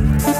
Bye.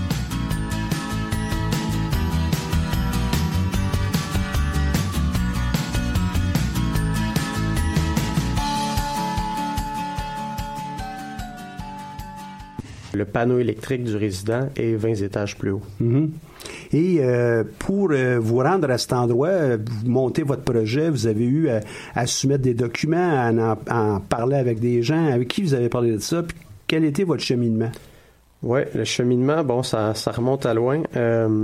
Panneau électrique du résident est 20 étages plus haut. Mm-hmm. Et euh, pour euh, vous rendre à cet endroit, euh, vous montez votre projet, vous avez eu à, soumettre des documents, à en, parler avec des gens. Avec qui vous avez parlé de ça? Puis quel était votre cheminement? Oui, le cheminement, bon, ça, ça remonte à loin.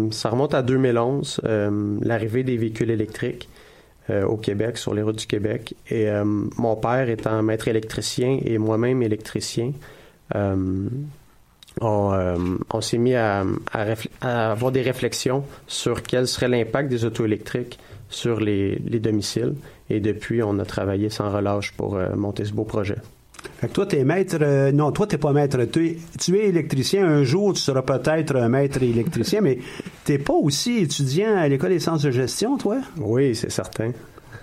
ça remonte à 2011, l'arrivée des véhicules électriques au Québec, sur les routes du Québec. Et mon père étant maître électricien et moi-même électricien, euh, on, s'est mis à, avoir des réflexions sur quel serait l'impact des auto électriques sur les, domiciles. Et depuis, on a travaillé sans relâche pour euh, monter ce beau projet. Fait que toi, t'es maître. Euh, non, toi, t'es pas maître. Tu es, électricien. Un jour, tu seras peut-être un maître électricien, mais t'es pas aussi étudiant à l'École des sciences de gestion, toi? Oui, c'est certain.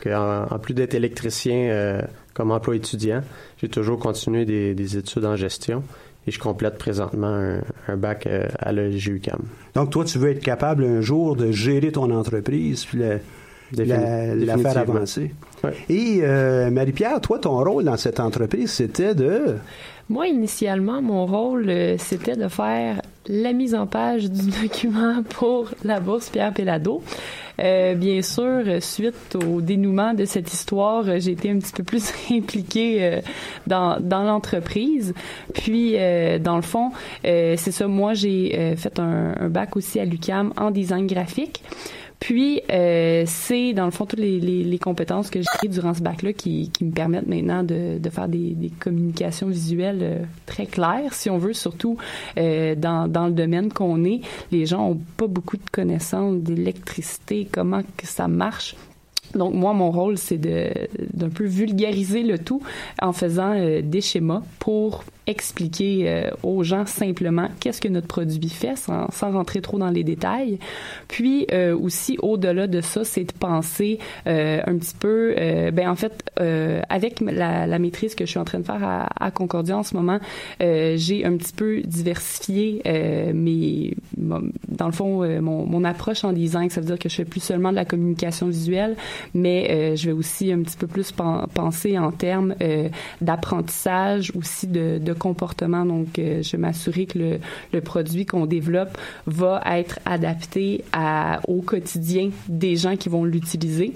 En, plus d'être électricien comme emploi étudiant, j'ai toujours continué des études en gestion et je complète présentement un, bac euh, à la Donc, toi, tu veux être capable un jour de gérer ton entreprise puis la, faire avancer. Et euh, Marie-Pierre, toi, ton rôle dans cette entreprise, c'était de... Moi, initialement, mon rôle, euh, c'était de faire la mise en page du document pour la bourse Pierre Pellado. Euh, bien sûr, suite au dénouement de cette histoire, j'ai été un petit peu plus impliquée euh, dans, dans l'entreprise. Puis, euh, dans le fond, c'est ça, moi, j'ai fait un, un, bac aussi à l'UCAM en design graphique. Puis, euh, c'est dans le fond toutes les, les, compétences que j'ai durant ce bac-là qui, qui, me permettent maintenant de, de faire des, des, communications visuelles euh, très claires, si on veut, surtout euh, dans, dans le domaine qu'on est. Les gens ont pas beaucoup de connaissances d'électricité, comment que ça marche. Donc moi, mon rôle, c'est de d'un peu vulgariser le tout en faisant des schémas pour expliquer euh, aux gens simplement qu'est-ce que notre produit fait sans, sans rentrer trop dans les détails. Puis euh, aussi au-delà de ça, c'est de penser euh, un petit peu, euh, ben en fait, euh, avec la, la maîtrise que je suis en train de faire à, à Concordia en ce moment, euh, j'ai un petit peu diversifié mes, dans le fond, mon, mon approche en design. Ça veut dire que je fais plus seulement de la communication visuelle, mais je vais aussi un petit peu plus pen- penser en termes d'apprentissage, aussi de, de comportement. Donc, euh, je m'assurer que le, produit qu'on développe va être adapté au quotidien des gens qui vont l'utiliser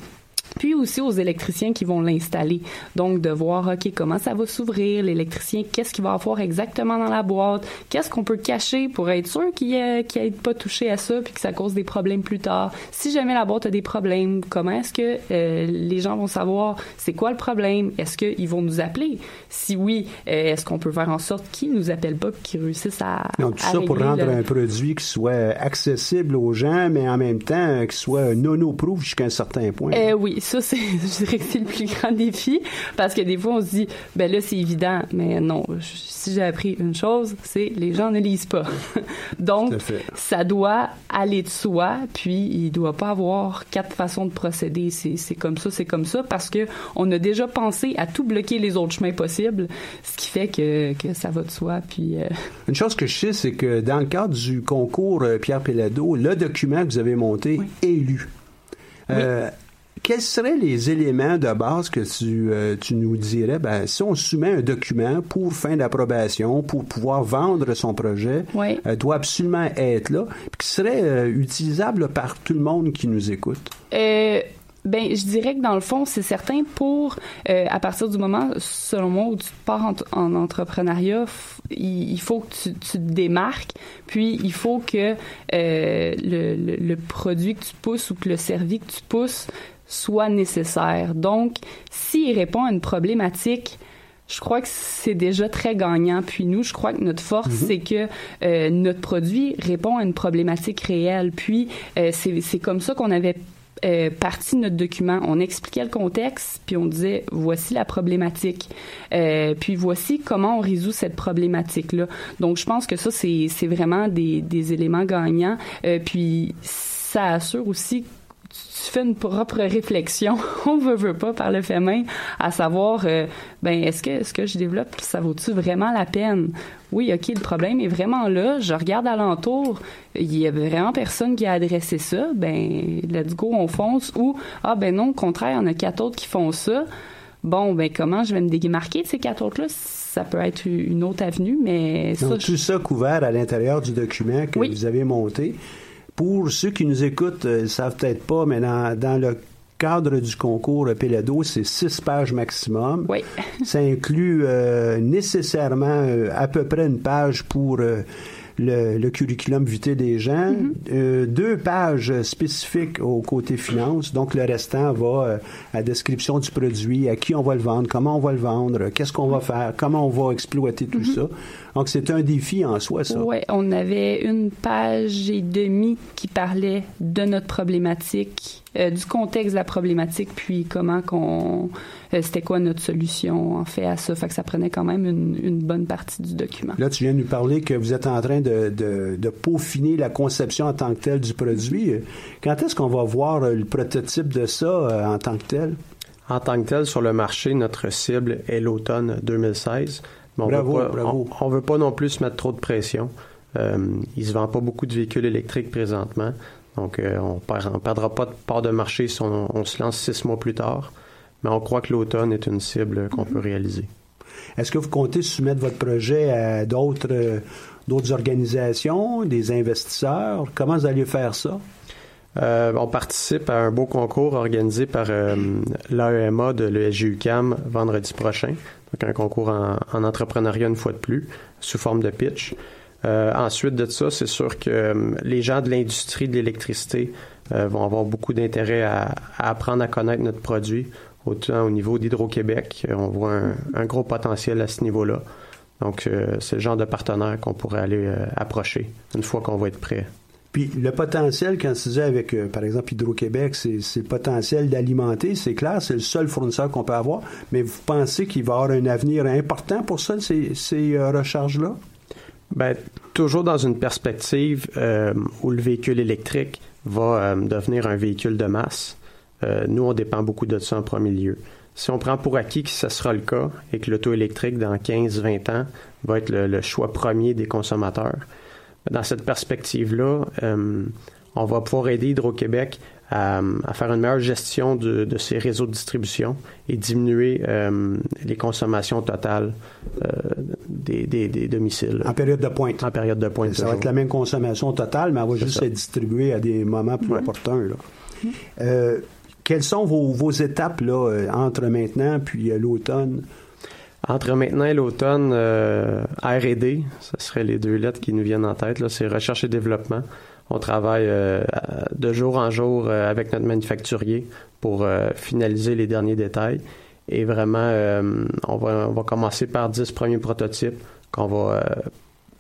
puis aussi aux électriciens qui vont l'installer. Donc, de voir, OK, comment ça va s'ouvrir, l'électricien, qu'est-ce qu'il va avoir exactement dans la boîte, qu'est-ce qu'on peut cacher pour être sûr qu'il n'ait pas touché à ça, puis que ça cause des problèmes plus tard. Si jamais la boîte a des problèmes, comment est-ce que euh, les gens vont savoir c'est quoi le problème? Est-ce qu'ils vont nous appeler? Si oui, euh, est-ce qu'on peut faire en sorte qu'ils nous appellent pas, qu'ils réussissent à, Donc, tout à ça pour rendre le- un produit qui soit accessible aux gens, mais en même temps, euh, qui soit nono-proof jusqu'à un certain point. Euh, oui, ça, c'est, je dirais que c'est le plus grand défi parce que des fois, on se dit, ben là, c'est évident, mais non, je- si j'ai appris une chose, c'est les gens ne lisent pas. Donc, ça doit aller de soi, puis il doit pas avoir quatre façons de procéder. C'est, c'est comme ça, c'est comme ça, parce que on a déjà pensé à tout bloquer les autres chemins possibles, ce qui fait que, que ça va de soi, puis... euh, Une chose que je sais, c'est que dans le cadre du concours euh, Pierre Pellado, le document que vous avez monté est lu. Euh, Quels seraient les éléments de base que tu, euh, tu nous dirais, ben, si on soumet un document pour fin d'approbation, pour pouvoir vendre son projet, Oui. euh, doit absolument être là, puis qui serait euh, utilisable par tout le monde qui nous écoute? Ben, je dirais que dans le fond, c'est certain pour, euh, à partir du moment, selon moi, où tu pars en, en entrepreneuriat, il, il faut que tu, tu te démarques, puis il faut que euh, le, le, le produit que tu pousses ou que le service que tu pousses soit nécessaire. Donc, s'il répond à une problématique, je crois que c'est déjà très gagnant. Puis nous, je crois que notre force, c'est que euh, notre produit répond à une problématique réelle. Puis euh, c'est c'est comme ça qu'on avait euh, parti de notre document. On expliquait le contexte, puis on disait voici la problématique, Euh, puis voici comment on résout cette problématique-là. Donc je pense que ça c'est c'est vraiment des, des éléments gagnants. Euh, puis ça assure aussi tu fais une propre réflexion, on veut, veut pas par le fait même, à savoir, euh, ben est-ce que ce que je développe, ça vaut-tu vraiment la peine? Oui, ok, le problème est vraiment là. Je regarde alentour, il y a vraiment personne qui a adressé ça. Ben let's go, on fonce. Ou ah ben non, au contraire, il y en a quatre autres qui font ça. Bon, ben comment je vais me démarquer de ces quatre autres-là? Ça peut être une autre avenue, mais ça, Donc, tout ça couvert à l'intérieur du document que Oui. vous avez monté? Pour ceux qui nous écoutent, euh, ils ne savent peut-être pas, mais dans, dans le cadre du concours Pelado, c'est six pages maximum. Oui. Ça inclut euh, nécessairement euh, à peu près une page pour euh, le, le curriculum vitae des gens, euh, deux pages spécifiques au côté finance, donc le restant va euh, à description du produit, à qui on va le vendre, comment on va le vendre, qu'est-ce qu'on va faire, comment on va exploiter tout ça. Donc c'est un défi en soi, ça. Ouais, on avait une page et demie qui parlait de notre problématique, euh, du contexte de la problématique, puis comment qu'on, euh, c'était quoi notre solution en fait à ça. Fait que ça prenait quand même une, une bonne partie du document. Là, tu viens de nous parler que vous êtes en train de, de- de peaufiner la conception en tant que telle du produit. Quand est-ce qu'on va voir euh, le prototype de ça euh, en tant que tel? En tant que tel, sur le marché, notre cible est l'automne 2016. Mais on Bravo, veut pas, bravo. On, on veut pas non plus se mettre trop de pression. Euh, il se vend pas beaucoup de véhicules électriques présentement. Donc, euh, on on perdra pas de part de marché si on, on se lance six mois plus tard. Mais on croit que l'automne est une cible qu'on peut réaliser. Est-ce que vous comptez soumettre votre projet à d'autres euh, d'autres organisations, des investisseurs? Comment vous allez faire ça? Euh, on participe à un beau concours organisé par euh, l'AEMA de l'ESGUCAM vendredi prochain. Donc un concours en, en entrepreneuriat une fois de plus, sous forme de pitch. Euh, ensuite de ça, c'est sûr que euh, les gens de l'industrie de l'électricité euh, vont avoir beaucoup d'intérêt à, apprendre à connaître notre produit, autant au niveau d'Hydro-Québec. On voit un, gros potentiel à ce niveau-là. Donc, c'est le genre de partenaire qu'on pourrait aller approcher une fois qu'on va être prêt. Puis le potentiel, quand tu disais avec, par exemple, Hydro-Québec, c'est le potentiel d'alimenter, c'est clair, c'est le seul fournisseur qu'on peut avoir, mais vous pensez qu'il va y avoir un avenir important pour ça, ces, recharges-là? Ben, toujours dans une perspective euh, où le véhicule électrique va euh, devenir un véhicule de masse. Euh, nous, on dépend beaucoup de ça en premier lieu. Si on prend pour acquis que ce sera le cas et que l'auto électrique, dans 15-20 ans, va être le, choix premier des consommateurs, dans cette perspective-là, on va pouvoir aider Hydro-Québec à, à faire une meilleure gestion de, de ses réseaux de distribution et diminuer euh, les consommations totales euh, des, des- des domiciles. En période de pointe. En période de pointe. Ça va être la même consommation totale, mais elle va juste être distribuée à des moments plus opportuns. Là. Euh, quelles sont vos, vos étapes là, euh, entre maintenant puis euh, l'automne? Entre maintenant et l'automne, euh, R&D, ce seraient les deux lettres qui nous viennent en tête. là, C'est recherche et développement. On travaille euh, de jour en jour euh, avec notre manufacturier pour euh, finaliser les derniers détails. Et vraiment, on, va, commencer par 10 premiers prototypes qu'on va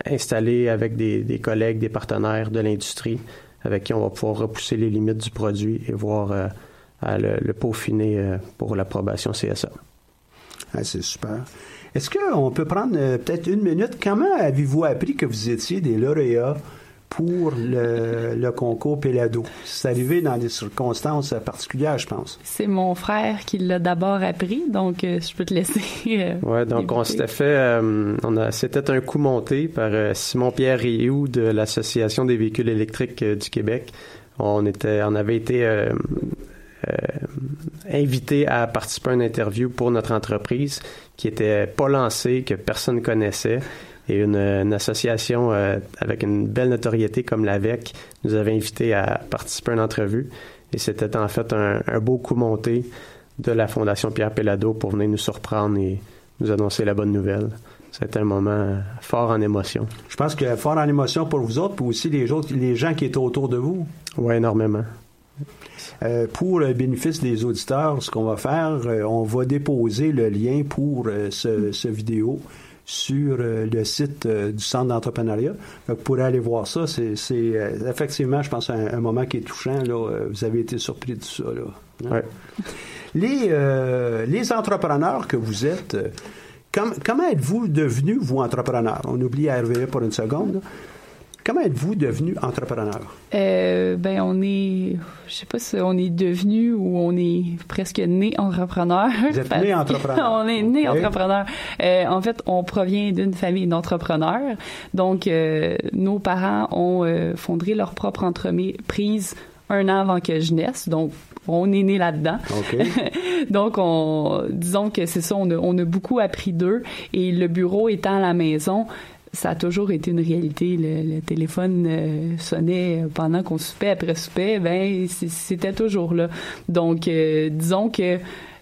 installer avec des, collègues, des partenaires de l'industrie avec qui on va pouvoir repousser les limites du produit et voir le, peaufiner pour l'approbation CSA. Ah, c'est super. Est-ce qu'on peut prendre peut-être une minute? Comment avez-vous appris que vous étiez des lauréats pour le, le concours Pelado? C'est arrivé dans des circonstances particulières, je pense. C'est mon frère qui l'a d'abord appris, donc euh, je peux te laisser. euh, Ouais, donc on s'était fait, euh, on a, c'était un coup monté par euh, Simon Pierre Rioux de l'Association des véhicules électriques euh, du Québec. On était, on avait été euh, euh, invité à participer à une interview pour notre entreprise qui était pas lancée, que personne connaissait. Et une, une association euh, avec une belle notoriété comme l'AVEC nous avait invités à participer à une entrevue. Et c'était en fait un, un beau coup monté de la Fondation Pierre Pellado pour venir nous surprendre et nous annoncer la bonne nouvelle. C'était un moment fort en émotion. Je pense que fort en émotion pour vous autres, puis aussi les, autres, les gens qui étaient autour de vous. Oui, énormément. Euh, pour le bénéfice des auditeurs, ce qu'on va faire, euh, on va déposer le lien pour euh, ce, ce vidéo sur euh, le site euh, du Centre d'entrepreneuriat. Vous pourrez aller voir ça. C'est euh, effectivement, je pense, un, un moment qui est touchant. Là. Vous avez été surpris de ça. Là. Hein? Ouais. Les, euh, les entrepreneurs que vous êtes, euh, com- comment êtes-vous devenus, vous, entrepreneurs? On oublie RVE pour une seconde. là. Comment êtes-vous devenu entrepreneur? Euh, ben on est, je sais pas si on est devenu ou on est presque né entrepreneur. Vous êtes né entrepreneur. on est né entrepreneur. Euh, en fait, on provient d'une famille d'entrepreneurs. Donc, euh, nos parents ont euh, fondé leur propre entreprise un an avant que je naisse. Donc, on est né là-dedans. OK. Donc, on, disons que c'est ça, on a, on a beaucoup appris d'eux. Et le bureau étant à la maison, ça a toujours été une réalité. Le, le téléphone euh, sonnait pendant qu'on soupait, après soupait, ben c'était toujours là. Donc, euh, disons que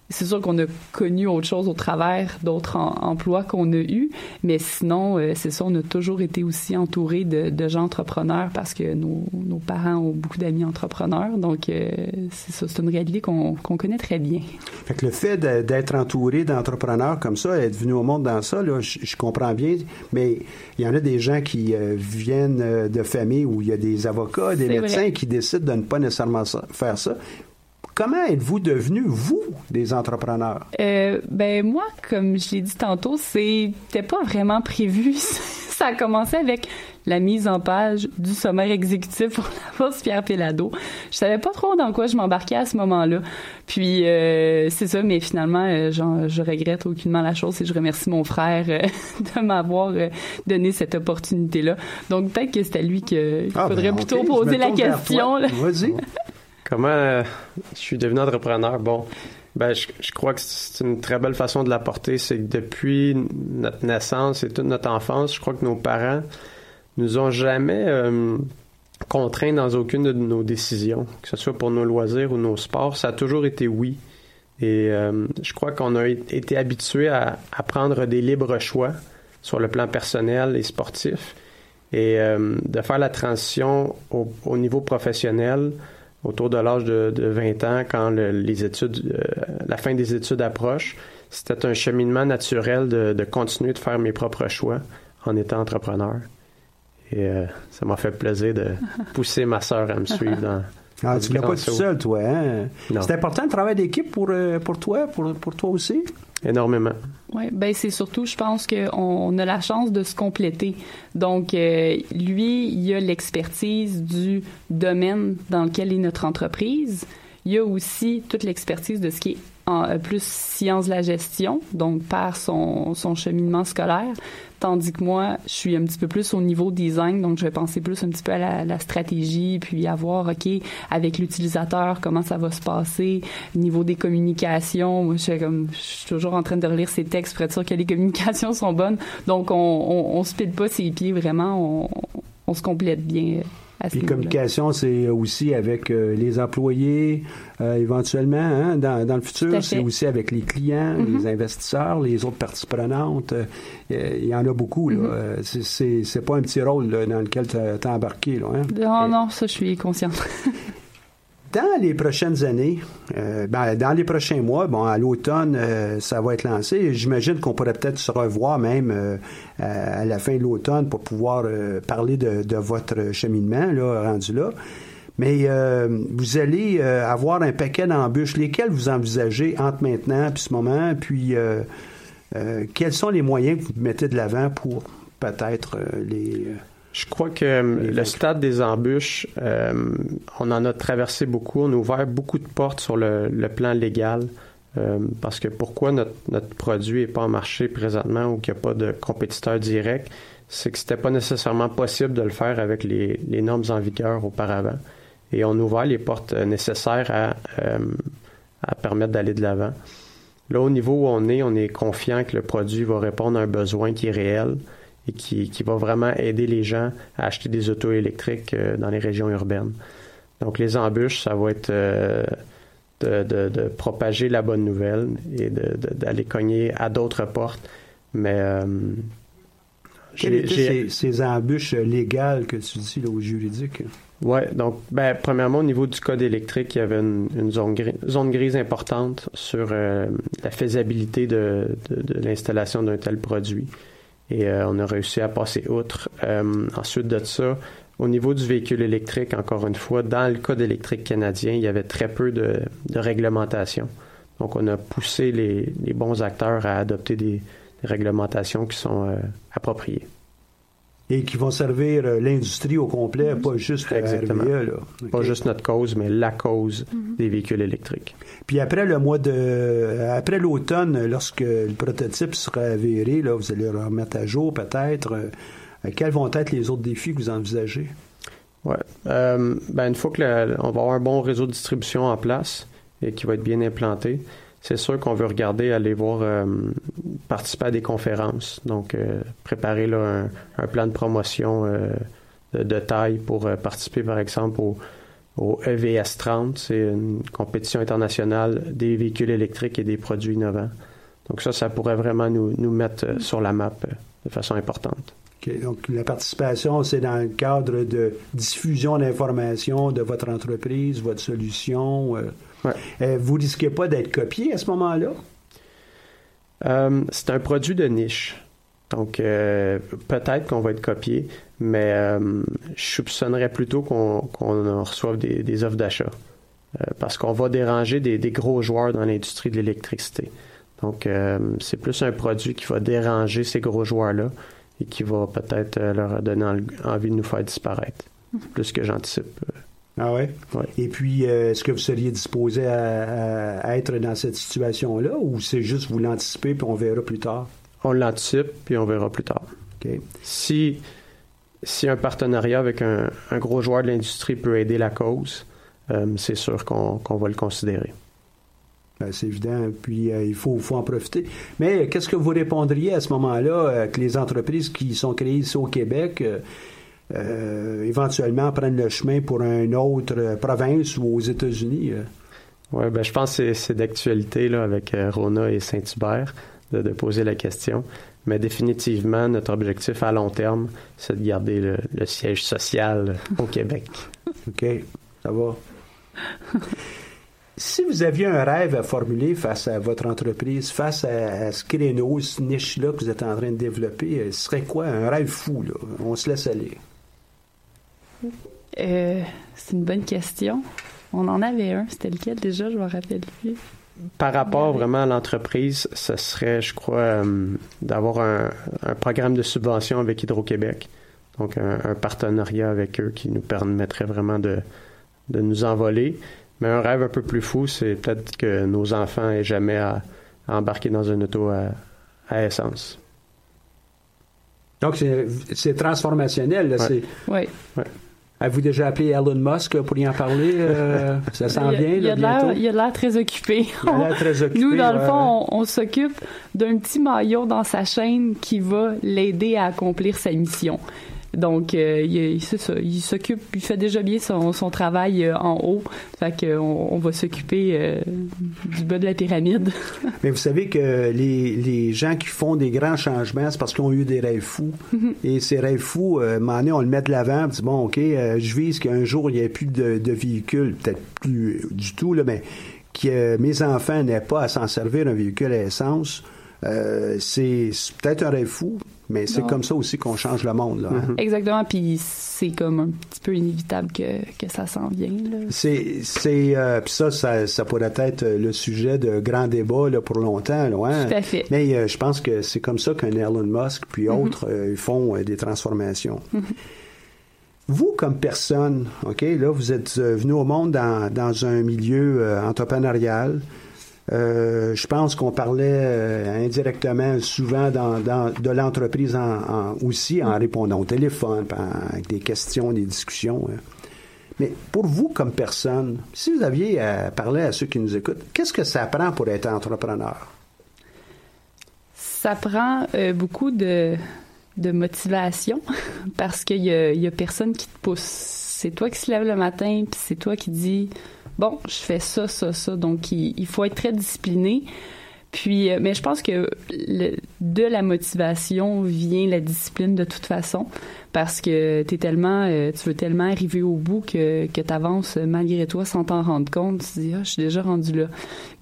c'est sûr qu'on a connu autre chose au travers d'autres em- emplois qu'on a eus, mais sinon, euh, c'est ça, on a toujours été aussi entouré de, de gens entrepreneurs parce que nos, nos parents ont beaucoup d'amis entrepreneurs. Donc, euh, c'est ça, c'est une réalité qu'on connaît très bien. Fait que le fait d'être entouré d'entrepreneurs comme ça, être venu au monde dans ça, là, je, je comprends bien, mais il y en a des gens qui euh, viennent de familles où il y a des avocats, des médecins vrai. qui décident de ne pas nécessairement ça- faire ça. Comment êtes-vous devenus, vous, des entrepreneurs? Euh, ben moi, comme je l'ai dit tantôt, c'était pas vraiment prévu. Ça a commencé avec la mise en page du sommaire exécutif pour la bourse Pierre Pellado. Je savais pas trop dans quoi je m'embarquais à ce moment-là. Puis euh, c'est ça, mais finalement, euh, j'en- je regrette aucunement la chose et je remercie mon frère euh, de m'avoir euh, donné cette opportunité-là. Donc peut-être que c'était lui qu'il Ah, faudrait ben, plutôt poser la question. Vas-y. Comment euh, je suis devenu entrepreneur? Bon, ben, je, je crois que c'est une très belle façon de l'apporter. C'est que depuis notre naissance et toute notre enfance, je crois que nos parents nous ont jamais euh, contraints dans aucune de nos décisions, que ce soit pour nos loisirs ou nos sports. Ça a toujours été oui. Et euh, je crois qu'on a été habitué à, à prendre des libres choix sur le plan personnel et sportif. Et euh, de faire la transition au, au niveau professionnel autour de l'âge de, de 20 ans, quand le- les études, euh, la fin des études approche, c'était un cheminement naturel de, de continuer de faire mes propres choix en étant entrepreneur. Et euh, ça m'a fait plaisir de pousser ma sœur à me suivre dans. Ah, tu du l'as pas tout seul, toi, hein? C'est important le travail d'équipe pour, euh, pour toi, pour, pour toi aussi? Énormément. Oui, ben c'est surtout, je pense qu'on on a la chance de se compléter. Donc, euh, lui, il a l'expertise du domaine dans lequel est notre entreprise. Il y a aussi toute l'expertise de ce qui est en, euh, plus sciences de la gestion, donc par son, son cheminement scolaire, tandis que moi, je suis un petit peu plus au niveau design, donc je vais penser plus un petit peu à la, stratégie, puis à voir, OK, avec l'utilisateur, comment ça va se passer, niveau des communications. Moi, je, fais comme, je suis toujours en train de relire ces textes pour être sûr que les communications sont bonnes. Donc, on, se pile pas ses pieds, vraiment, on se complète bien. Puis communication, c'est aussi avec euh, les employés, euh, éventuellement, hein, dans, dans le futur, c'est aussi avec les clients, Mhm. les investisseurs, les autres parties prenantes. Euh, euh, Il y en a beaucoup. là. Mhm. Euh, c'est- pas un petit rôle là, dans lequel tu as embarqué. Là, hein. Non, non, ça, je suis consciente. Dans les prochaines années, euh, ben, dans les prochains mois, bon, à l'automne, euh, ça va être lancé. J'imagine qu'on pourrait peut-être se revoir même euh, à la fin de l'automne pour pouvoir parler de, votre cheminement, là, rendu là. Mais vous allez avoir un paquet d'embûches. Lesquelles vous envisagez entre maintenant et ce moment? Puis, quels sont les moyens que vous mettez de l'avant pour peut-être les... Je crois que euh, le stade des embûches, euh, on en a traversé beaucoup, on a ouvert beaucoup de portes sur le, le plan légal. euh, parce que pourquoi notre, notre produit n'est pas en marché présentement ou qu'il n'y a pas de compétiteur direct, c'est que c'était pas nécessairement possible de le faire avec les, les normes en vigueur auparavant. Et on a ouvert les portes euh, nécessaires à, euh, à permettre d'aller de l'avant. Là, au niveau où on est, on est confiant que le produit va répondre à un besoin qui est réel et qui, qui va vraiment aider les gens à acheter des autos électriques euh, dans les régions urbaines. Donc, les embûches, ça va être euh, de, de- de propager la bonne nouvelle et d'aller cogner à d'autres portes. Mais euh, Quelles ces, ces embûches légales que tu dis là, au juridique? Oui, donc, ben, premièrement, au niveau du code électrique, il y avait une, une zone, gris- zone grise importante sur euh, la faisabilité de, de- de l'installation d'un tel produit. Et euh, on a réussi à passer outre. Euh, ensuite de ça, au niveau du véhicule électrique, encore une fois, dans le code électrique canadien, il y avait très peu de, de réglementation. Donc, on a poussé les, les bons acteurs à adopter des, des réglementations qui sont euh, appropriées. Et qui vont servir euh, l'industrie au complet, pas juste euh, Exactement. RVE, là. Pas juste notre cause, mais la cause des véhicules électriques. Puis après le mois de, après l'automne, lorsque le prototype sera avéré, là, vous allez le remettre à jour peut-être. euh, euh, quels vont être les autres défis que vous envisagez? Ouais. Euh, ben, une fois que le- on va avoir un bon réseau de distribution en place et qui va être bien implanté, c'est sûr qu'on veut regarder, aller voir, euh, participer à des conférences. Donc, euh, préparer un, plan de promotion euh, de, taille pour participer, par exemple, au, EVS 30. C'est une compétition internationale des véhicules électriques et des produits innovants. Donc, ça, ça pourrait vraiment nous, mettre sur la map de façon importante. Donc la participation, c'est dans le cadre de diffusion d'informations de votre entreprise, votre solution. Euh. Euh, vous risquez pas d'être copié à ce moment-là? Euh, c'est un produit de niche. Donc, euh, peut-être qu'on va être copié, mais euh, je soupçonnerais plutôt qu'on qu'on en reçoive des, des offres d'achat. Euh, parce qu'on va déranger des, des gros joueurs dans l'industrie de l'électricité. Donc, euh, c'est plus un produit qui va déranger ces gros joueurs-là et qui va peut-être leur donner en- envie de nous faire disparaître. Plus que j'anticipe. Ah ouais? Et puis, euh, est-ce que vous seriez disposé à, à être dans cette situation-là ou c'est juste vous l'anticipez puis on verra plus tard? On l'anticipe, puis on verra plus tard. Si, si un partenariat avec un, un gros joueur de l'industrie peut aider la cause, euh, c'est sûr qu'on va le considérer. Ben, c'est évident, puis euh, il faut, faut en profiter. Mais qu'est-ce que vous répondriez à ce moment-là que les entreprises qui sont créées ici au Québec éventuellement prennent le chemin pour une autre euh, province ou aux États-Unis? euh? Ouais, ben, je pense que c'est- d'actualité là, avec euh, Rona et Saint-Hubert de, de poser la question. Mais définitivement, notre objectif à long terme, c'est de garder le, le siège social euh, au Québec. OK, ça va. Si vous aviez un rêve à formuler face à votre entreprise, face à, à ce créneau, cette niche-là que vous êtes en train de développer, euh, ce serait quoi? Un rêve fou? Là? On se laisse aller. Euh, c'est une bonne question. On en avait un. C'était lequel déjà? Je me rappelle plus. Par rapport vraiment à l'entreprise, ce serait, je crois, euh, d'avoir un, un programme de subvention avec Hydro-Québec. Donc, un, un partenariat avec eux qui nous permettrait vraiment de, de nous envoler. Mais un rêve un peu plus fou, c'est peut-être que nos enfants aient jamais à, à embarquer dans une auto à, à essence. Donc, c'est- transformationnel. là, Ouais. Oui. Avez-vous déjà appelé Elon Musk pour y en parler? euh, ça s'en vient, il là, a bientôt? il a l'air très occupé. Il a l'air très occupé, Nous, dans le fond, on, on s'occupe d'un petit maillot dans sa chaîne qui va l'aider à accomplir sa mission. Donc, euh, il, ça, il s'occupe, il fait déjà bien son, son travail euh, en haut. Fait qu'on on va s'occuper euh, du bas de la pyramide. Mais vous savez que les, les gens qui font des grands changements, c'est parce qu'ils ont eu des rêves fous. Et ces rêves fous, euh, à un moment donné, on le met de l'avant, on dit, bon, OK, euh, je vise qu'un jour, il n'y ait plus de, de véhicules, peut-être plus du tout, là, mais que euh, mes enfants n'aient pas à s'en servir un véhicule à essence. Euh, c'est peut-être un rêve fou, mais c'est comme ça aussi qu'on change le monde. Là, hein. Exactement, puis c'est comme un petit peu inévitable que, que ça s'en vienne. C'est, c'est, euh, puis ça, ça, ça pourrait être euh, le sujet de grand débat là, pour longtemps, là, hein. Tout à fait. Mais euh, je pense que c'est comme ça qu'un Elon Musk puis Mhm. autres euh, font euh, des transformations. Vous, comme personne, ok, là, vous êtes euh, venu au monde dans, dans un milieu euh, entrepreneurial. Euh, je pense qu'on parlait euh, indirectement souvent dans, de l'entreprise en, en- aussi en répondant au téléphone, avec des questions, des discussions. hein. Mais pour vous, comme personne, si vous aviez à parler à ceux qui nous écoutent, qu'est-ce que ça prend pour être entrepreneur? Ça prend euh, beaucoup de, motivation parce qu'il y a personne qui te pousse. C'est toi qui se lève le matin, puis c'est toi qui dis bon, je fais ça, ça, ça. Donc il, faut être très discipliné. Puis, euh, mais je pense que de la motivation vient la discipline de toute façon, parce que t'es tellement, euh, tu veux tellement arriver au bout que, que tu avances malgré toi sans t'en rendre compte. Tu te dis, ah, je suis déjà rendu là.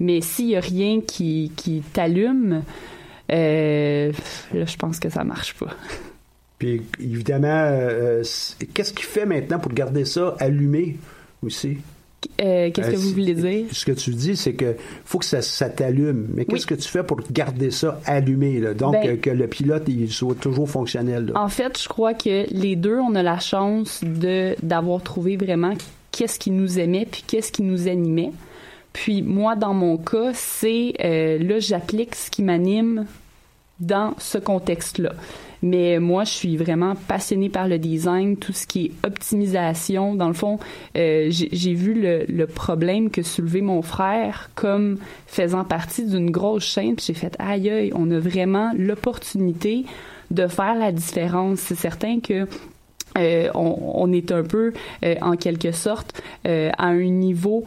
Mais s'il y a rien qui, t'allume, euh, là, je pense que ça marche pas. Puis évidemment, qu'est-ce qui fait maintenant pour garder ça allumé aussi? Euh, Qu'est-ce que Euh, vous voulez dire? Ce que tu dis, c'est que faut que ça, ça t'allume. Mais qu'est-ce que tu fais pour garder ça allumé? Là? Donc, Ben- euh, que le pilote il soit toujours fonctionnel. là. En fait, je crois que les deux, on a la chance de d'avoir trouvé vraiment qu'est-ce qui nous aimait puis qu'est-ce qui nous animait. Puis moi, dans mon cas, c'est euh, là, j'applique ce qui m'anime dans ce contexte-là. Mais moi, je suis vraiment passionnée par le design, tout ce qui est optimisation. Dans le fond, euh, j'ai vu le, problème que soulevait mon frère comme faisant partie d'une grosse chaîne. J'ai fait, aïe, aïe, on a vraiment l'opportunité de faire la différence. C'est certain que euh, on, est un peu, euh, en quelque sorte, à un niveau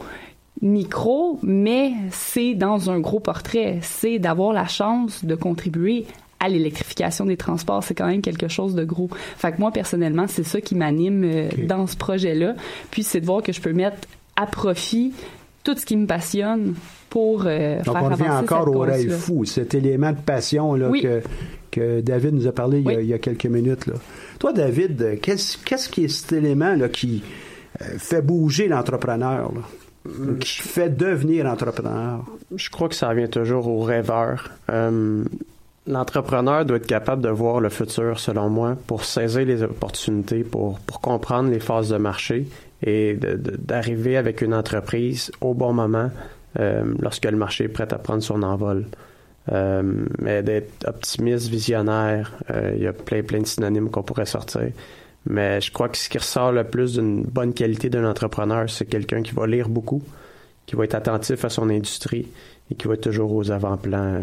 micro, mais c'est dans un gros portrait. C'est d'avoir la chance de contribuer à l'électrification des transports. C'est quand même quelque chose de gros. Fait que moi, personnellement, c'est ça qui m'anime euh, dans ce projet-là. Puis c'est de voir que je peux mettre à profit tout ce qui me passionne pour euh, Donc, faire on revient encore au rêve fou, cet élément de passion là, Oui. que, que David nous a parlé il y a, Oui. il y a quelques minutes. Là. Toi, David, qu'est-ce qu'est-ce qui est cet élément là, qui euh, fait bouger l'entrepreneur, qui fait devenir entrepreneur? Je crois que ça revient toujours au rêveur. Euh, L'entrepreneur doit être capable de voir le futur, selon moi, pour saisir les opportunités, pour, pour comprendre les phases de marché et d'arriver avec une entreprise au bon moment euh, lorsque le marché est prêt à prendre son envol. Euh, mais d'être optimiste, visionnaire, euh, il y a plein, plein de synonymes qu'on pourrait sortir. Mais je crois que ce qui ressort le plus d'une bonne qualité d'un entrepreneur, c'est quelqu'un qui va lire beaucoup, qui va être attentif à son industrie et qui va être toujours aux avant-plans.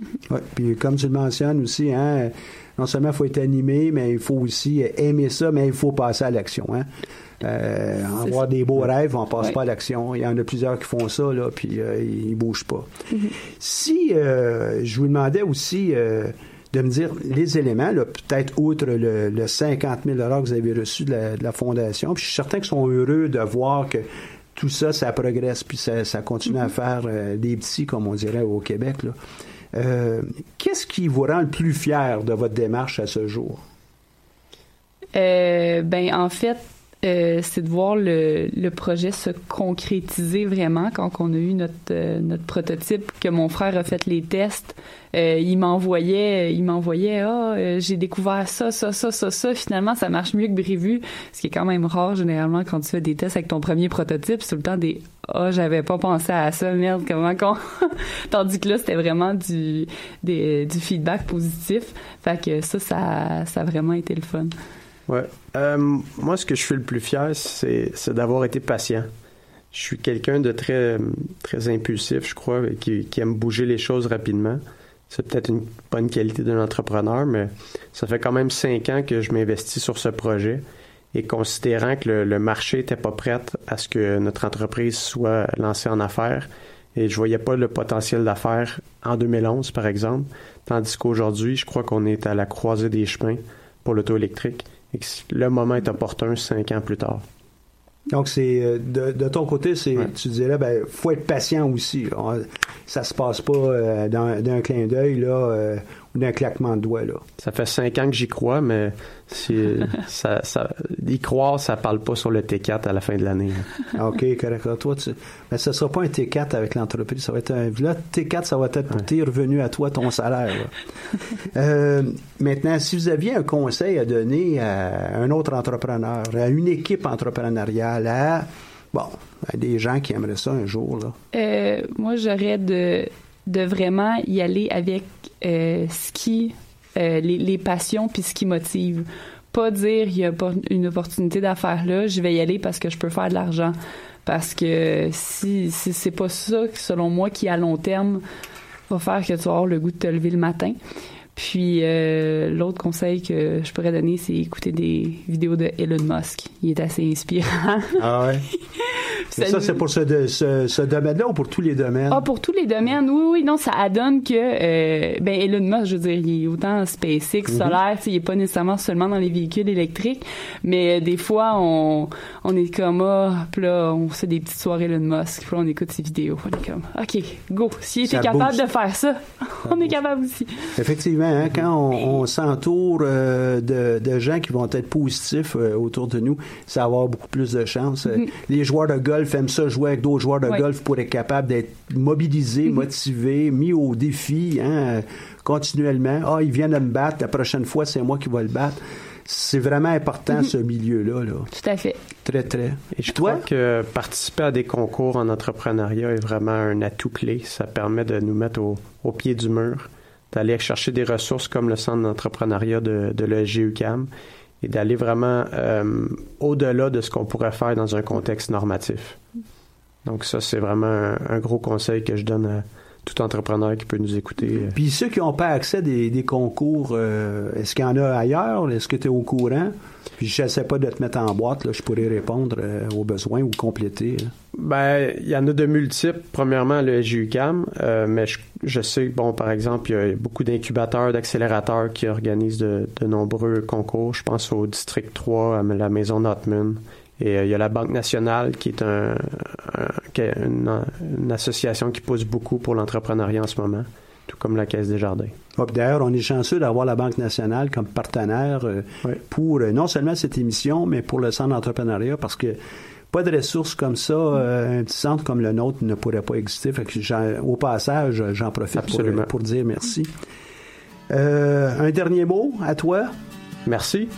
Ouais, puis comme tu le mentionnes aussi, hein, non seulement il faut être animé, mais il faut aussi aimer ça, mais il faut passer à l'action. Hein. Euh, avoir des beaux rêves, on passe Ouais. pas à l'action. Il y en a plusieurs qui font ça, là, puis euh, ils bougent pas. Mhm. Si euh, je vous demandais aussi euh, de me dire les éléments, peut-être outre le, le 50 000 que vous avez reçu de la, de la Fondation, puis je suis certain qu'ils sont heureux de voir que tout ça, ça progresse, puis ça, ça continue à faire euh, des petits, comme on dirait au Québec. Là. Euh, Qu'est-ce qui vous rend le plus fier de votre démarche à ce jour? Euh, ben en fait, euh, c'est de voir le, le projet se concrétiser vraiment. Quand on a eu notre euh, notre prototype que mon frère a fait les tests euh, il m'envoyait il m'envoyait ah euh, j'ai découvert ça ça ça ça ça. Finalement ça marche mieux que prévu ce qui est quand même rare généralement quand tu fais des tests avec ton premier prototype c'est tout le temps des ah j'avais pas pensé à ça. Merde comment qu'on tandis que là c'était vraiment du des, du feedback positif. Fait que ça ça ça a vraiment été le fun Euh, moi, ce que je suis le plus fier, c'est, d'avoir été patient. Je suis quelqu'un de très, très impulsif, je crois, qui, qui aime bouger les choses rapidement. C'est peut-être une bonne qualité d'un entrepreneur, mais ça fait quand même cinq ans que je m'investis sur ce projet. Et considérant que le, le marché n'était pas prêt à ce que notre entreprise soit lancée en affaires, et je voyais pas le potentiel d'affaires en 2011, par exemple, tandis qu'aujourd'hui, je crois qu'on est à la croisée des chemins pour l'auto électrique le moment est opportun cinq ans plus tard. Donc, c'est euh, de, de ton côté, c'est tu dirais, ben, faut être patient aussi. On- ça se passe pas euh, d'un clin d'œil là, euh, d'un claquement de doigts là. Ça fait cinq ans que j'y crois, mais si, ça, ça, y croire, ça parle pas sur le T4 à la fin de l'année. Ah, ok, correct. Alors, toi, tu, ben, ce sera pas un T4 avec l'entreprise, ça va être un là T4, ça va être pour tes revenus à toi, ton salaire. Euh, maintenant, si vous aviez un conseil à donner à un autre entrepreneur, à une équipe entrepreneuriale, à bon, à des gens qui aimeraient ça un jour là. Euh, moi, j'aurais de, de vraiment y aller avec euh, ce qui, euh, les, les passions puis ce qui motive. Pas dire il y a une opportunité d'affaires là, je vais y aller parce que je peux faire de l'argent. Parce que si, si c'est pas ça, selon moi, qui à long terme va faire que tu vas avoir le goût de te lever le matin. Puis euh, l'autre conseil que je pourrais donner, c'est écouter des vidéos de Elon Musk. Il est assez inspirant. Ah ouais? Ça ça, nous- c'est pour ce, de- ce, ce domaine-là ou pour tous les domaines? Ah, pour tous les domaines, oui, oui, non, ça adonne que, euh, ben, Elon Musk, je veux dire, il est autant SpaceX, Mhm. solaire, tu sais, il est pas nécessairement seulement dans les véhicules électriques, mais euh, des fois, on, on est comme, ah, puis là, on fait des petites soirées Elon Musk, puis là, on écoute ses vidéos, on est comme, OK, go, s'il était Ça capable de faire ça, on est capable aussi. Effectivement, hein, quand on, on s'entoure euh, de, de gens qui vont être positifs euh, autour de nous, ça va avoir beaucoup plus de chance. Euh, Mhm. Les joueurs de golf aiment ça jouer avec d'autres joueurs de Ouais. golf pour être capable d'être mobilisés, Mhm. motivés, mis au défi hein, continuellement. Ah, il vient de me battre, la prochaine fois, c'est moi qui vais le battre. C'est vraiment important, Mhm. ce milieu-là. Là. Tout à fait. Très, très. Et je crois que participer à des concours en entrepreneuriat est vraiment un atout clé. Ça permet de nous mettre au, au pied du mur, d'aller chercher des ressources comme le centre d'entrepreneuriat de, de l'EGUCAM et d'aller vraiment euh, au-delà de ce qu'on pourrait faire dans un contexte normatif. Donc ça, c'est vraiment un, un gros conseil que je donne à tout entrepreneur qui peut nous écouter. Puis ceux qui n'ont pas accès à des, des concours, euh, est-ce qu'il y en a ailleurs? Est-ce que tu es au courant? Puis je n'essaie pas de te mettre en boîte, là, je pourrais répondre euh, aux besoins ou compléter. hein. Ben, il y en a de multiples. Premièrement, le GUCAM, euh, mais je, je sais, bon, par exemple, il y a beaucoup d'incubateurs, d'accélérateurs qui organisent de, de nombreux concours. Je pense au District 3, à la Maison Notman. Et euh, il y a la Banque nationale, qui est un, une, une association qui pousse beaucoup pour l'entrepreneuriat en ce moment, tout comme la Caisse des Jardins. D'ailleurs, on est chanceux d'avoir la Banque nationale comme partenaire euh, pour euh, non seulement cette émission, mais pour le centre d'entrepreneuriat, parce que pas de ressources comme ça, euh, un petit centre comme le nôtre ne pourrait pas exister. Fait que j'en- au passage, j'en profite pour, Absolument. pour dire merci. Euh, un dernier mot à toi? Merci.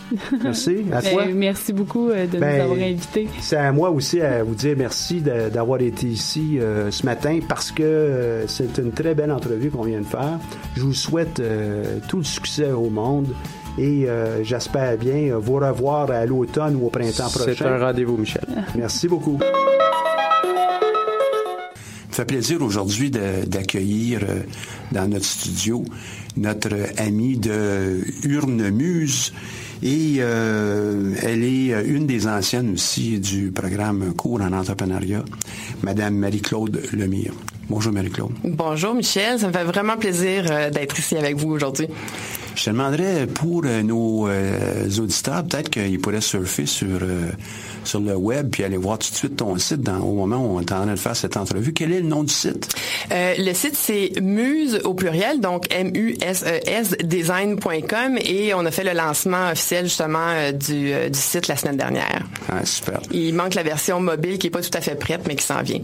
Merci. À Ben, toi? merci beaucoup euh, de Ben, nous avoir invités. C'est à moi aussi à vous dire merci d'avoir été ici euh, ce matin parce que euh, c'est une très belle entrevue qu'on vient de faire. Je vous souhaite euh, tout le succès au monde et euh, j'espère bien vous revoir à l'automne ou au printemps prochain. C'est un rendez-vous, Michel. Merci beaucoup. Ça fait plaisir aujourd'hui d'accueillir euh, dans notre studio notre amie de Urnemuse et euh, elle est euh, une des anciennes aussi du programme Cours en entrepreneuriat, Madame Marie-Claude Lemire. Bonjour Marie-Claude. Bonjour Michel, ça me fait vraiment plaisir euh, d'être ici avec vous aujourd'hui. Je te demanderais pour euh, nos euh, auditeurs, peut-être qu'ils pourraient surfer sur, euh, sur le web puis aller voir tout de suite ton site dans, au moment où on est en train de faire cette entrevue. Quel est le nom du site? Euh, le site, c'est muse au pluriel, donc M-U-S-E-S design.com et on a fait le lancement officiel justement du, du site la semaine dernière. Ah, super. Il manque la version mobile qui est pas tout à fait prête, mais qui s'en vient.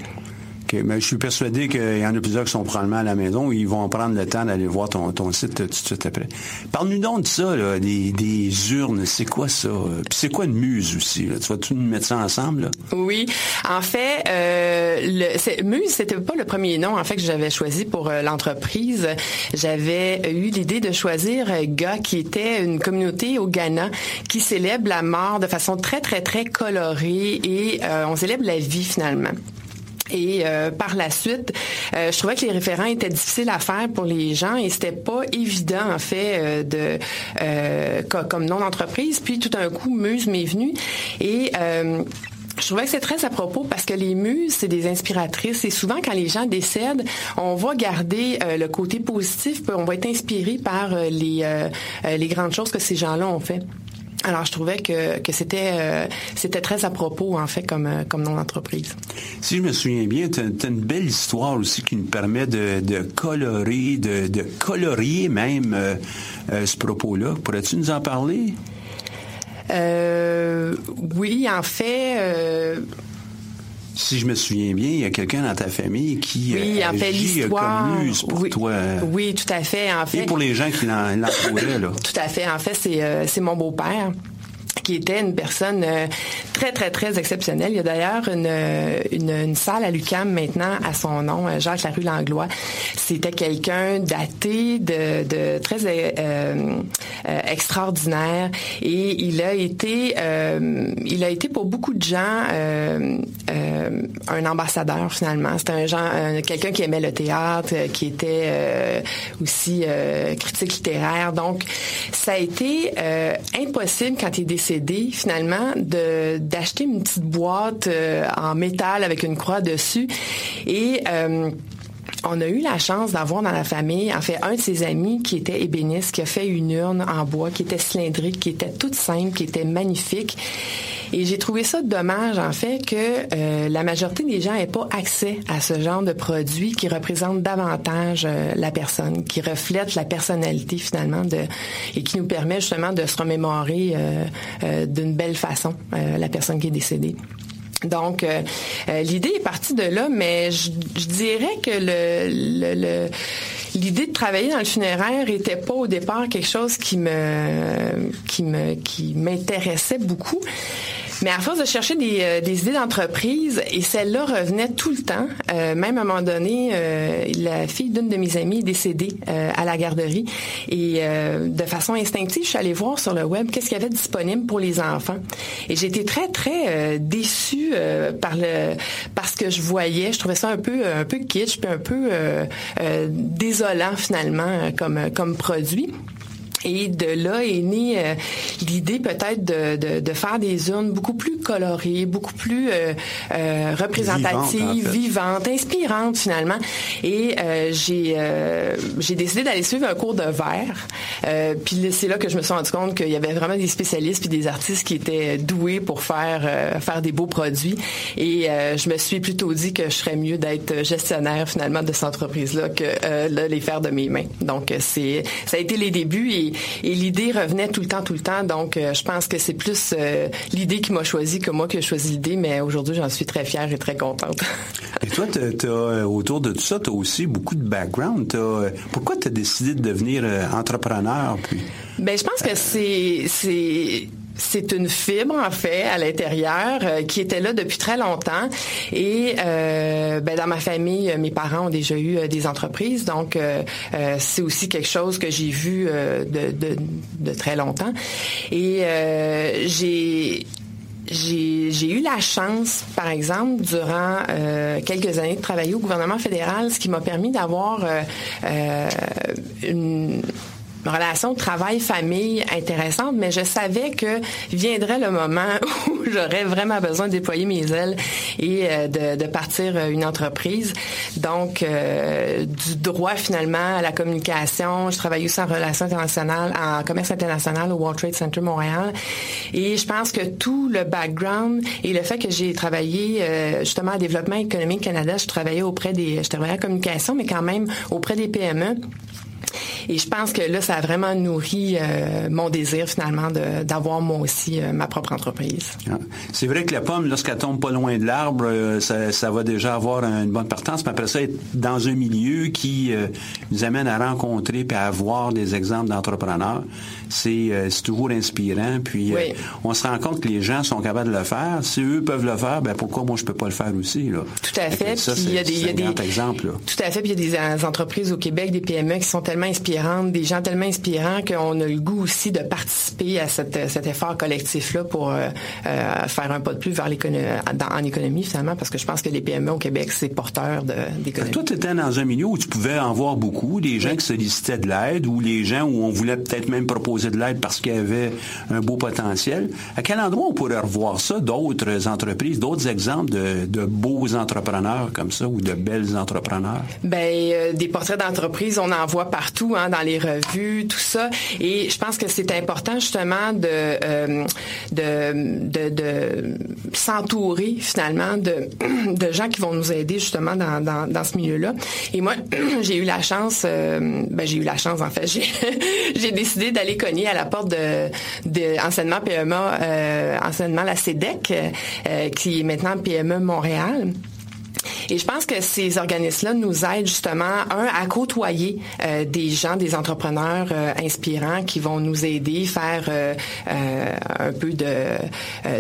Mais je suis persuadé qu'il y en a plusieurs qui sont probablement à la maison ils vont prendre le temps d'aller voir ton, ton site tout de suite après. Parle-nous donc de ça, des, urnes. C'est quoi ça? Puis c'est quoi une muse aussi? Tu vas-tu nous mettre ça ensemble? Oui, en fait, euh, le, Muse, c'était pas le premier nom en fait que j'avais choisi pour euh, l'entreprise. J'avais eu l'idée de choisir GA, qui était une communauté au Ghana qui célèbre la mort de façon très très très colorée et euh, on célèbre la vie finalement. Et euh, par la suite, euh, je trouvais que les référents étaient difficiles à faire pour les gens et c'était pas évident en fait euh, de euh, co- comme nom d'entreprise. Puis tout d'un coup, Muse m'est venu et euh, je trouvais que c'est très à propos parce que les muses, c'est des inspiratrices et souvent quand les gens décèdent, on va garder euh, le côté positif, on va être inspiré par les, euh, les grandes choses que ces gens-là ont fait. Alors je trouvais que, que c'était euh, c'était très à propos en fait comme euh, comme nom d'entreprise. Si je me souviens bien, tu as, une belle histoire aussi qui nous permet de, de colorer, de, de colorier même euh, euh, ce propos-là. Pourrais-tu nous en parler? Oui, en fait, Si je me souviens bien, il y a quelqu'un dans ta famille qui oui, euh, en fait, agit, euh, l'histoire. comme muse pour oui, toi. oui, tout à fait. En fait, Et pour les gens qui l'en- l'entouraient, là. Tout à fait. En fait, c'est euh, c'est mon beau-père qui était une personne euh, très, très, très exceptionnelle. Il y a d'ailleurs une, une, salle à l'UQAM maintenant à son nom, euh, Jacques Larue Langlois. C'était quelqu'un daté, de, très euh, extraordinaire et il a été, il a été pour beaucoup de gens un ambassadeur finalement. C'était un genre, un- quelqu'un qui aimait le théâtre, qui était aussi critique littéraire. Donc, ça a été impossible quand il est décédé finalement de d'acheter une petite boîte euh, en métal avec une croix dessus. Et euh, on a eu la chance d'avoir dans la famille, en fait, un de ses amis qui était ébéniste, qui a fait une urne en bois, qui était cylindrique, qui était toute simple, qui était magnifique. Et j'ai trouvé ça dommage, en fait, que euh, la majorité des gens n'aient pas accès à ce genre de produit qui représente davantage euh, la personne, qui reflète la personnalité finalement et qui nous permet justement de se remémorer euh, d'une belle façon la personne qui est décédée. Donc, euh, euh, l'idée est partie de là, mais je, dirais que l'idée de travailler dans le funéraire était pas au départ quelque chose qui m'intéressait beaucoup. Mais à force de chercher des, euh, des idées d'entreprise, et celle-là revenait tout le temps, euh, même à un moment donné, euh, la fille d'une de mes amies est décédée euh, à la garderie. Et euh, de façon instinctive, je suis allée voir sur le web qu'est-ce qu'il y avait disponible pour les enfants. Et été très, très euh, déçue par le par ce que je voyais. Je trouvais ça un peu un peu kitsch, puis un peu désolant finalement comme comme produit. Et de là est née euh, l'idée peut-être de, de, de faire des urnes beaucoup plus colorées, beaucoup plus euh, euh, représentatives, Vivantes, en fait. vivantes, inspirantes finalement. Et euh, j'ai euh, j'ai décidé d'aller suivre un cours de verre. Euh, puis là, c'est là que je me suis rendu compte qu'il y avait vraiment des spécialistes puis des artistes qui étaient doués pour faire euh, faire des beaux produits. Et euh, je me suis plutôt dit que je serais mieux d'être gestionnaire finalement de cette entreprise-là que euh, là, les faire de mes mains. Donc c'est ça a été les débuts et, et l'idée revenait tout le temps, tout le temps. Donc euh, je pense que c'est plus euh, l'idée qui m'a choisi que moi qui ai choisi l'idée. Mais aujourd'hui, j'en suis très fière et très contente. Et toi, t'as, t'as, euh, autour de tout ça, tu as aussi beaucoup de background. T'as, pourquoi tu as décidé de devenir entrepreneur? Puis, Ben, je pense que c'est c'est une fibre en fait à l'intérieur euh, qui était là depuis très longtemps. Et euh, ben, dans ma famille euh, mes parents ont déjà eu euh, des entreprises. Donc c'est aussi quelque chose que j'ai vu de, de, de très longtemps. Et j'ai j'ai j'ai eu la chance, par exemple, durant euh, quelques années de travailler au gouvernement fédéral, ce qui m'a permis d'avoir euh, une relation travail-famille intéressante, mais je savais que viendrait le moment où j'aurais vraiment besoin de déployer mes ailes et euh, de, de, partir une entreprise. Donc, euh, du droit finalement à la communication. Je travaille aussi en relations internationales, en commerce international au World Trade Center Montréal. Et je pense que tout le background et le fait que j'ai travaillé euh, justement à développement économique Canada, je travaillais auprès des, je travaillais en communication, mais quand même auprès des PME. Et je pense que là, ça a vraiment nourri euh, mon désir finalement d'avoir moi aussi euh, ma propre entreprise. Ah. C'est vrai que la pomme, lorsqu'elle tombe pas loin de l'arbre, euh, ça, va déjà avoir une bonne partance. Mais après ça, être dans un milieu qui nous amène à rencontrer et à voir des exemples d'entrepreneurs, c'est toujours inspirant. Puis on se rend compte que les gens sont capables de le faire. Si eux peuvent le faire, ben pourquoi moi je peux pas le faire aussi là? Tout à fait. Ça, c'est un grand exemple. Tout à fait. Puis il y a des entreprises au Québec, des PME qui sont tellement inspirantes, des gens tellement inspirants qu'on a le goût aussi de participer à cette, cet effort collectif-là pour euh, euh, faire un pas de plus vers l'économie, en économie finalement, parce que je pense que les PME au Québec, c'est porteur d'économie. Toi, tu étais dans un milieu où tu pouvais en voir beaucoup, des gens qui sollicitaient de l'aide ou les gens où on voulait peut-être même proposer de l'aide parce qu'il y avait un beau potentiel. À quel endroit on pourrait revoir ça, d'autres entreprises, d'autres exemples de, de, beaux entrepreneurs comme ça ou de belles entrepreneurs? Ben, euh, des portraits d'entreprise, on en voit partout, hein, dans les revues, tout ça. Et je pense que c'est important justement de, euh, de, de, s'entourer finalement de, de gens qui vont nous aider justement dans, dans, dans ce milieu-là. Et moi, j'ai eu la chance, euh, ben, j'ai eu la chance en fait, j'ai, j'ai décidé d'aller à la porte de, de enseignement PME, euh, enseignement la CEDEC, euh, qui est maintenant PME Montréal. Et je pense que ces organismes-là nous aident justement, un, à côtoyer euh, des gens, des entrepreneurs euh, inspirants qui vont nous aider, faire euh, un peu de,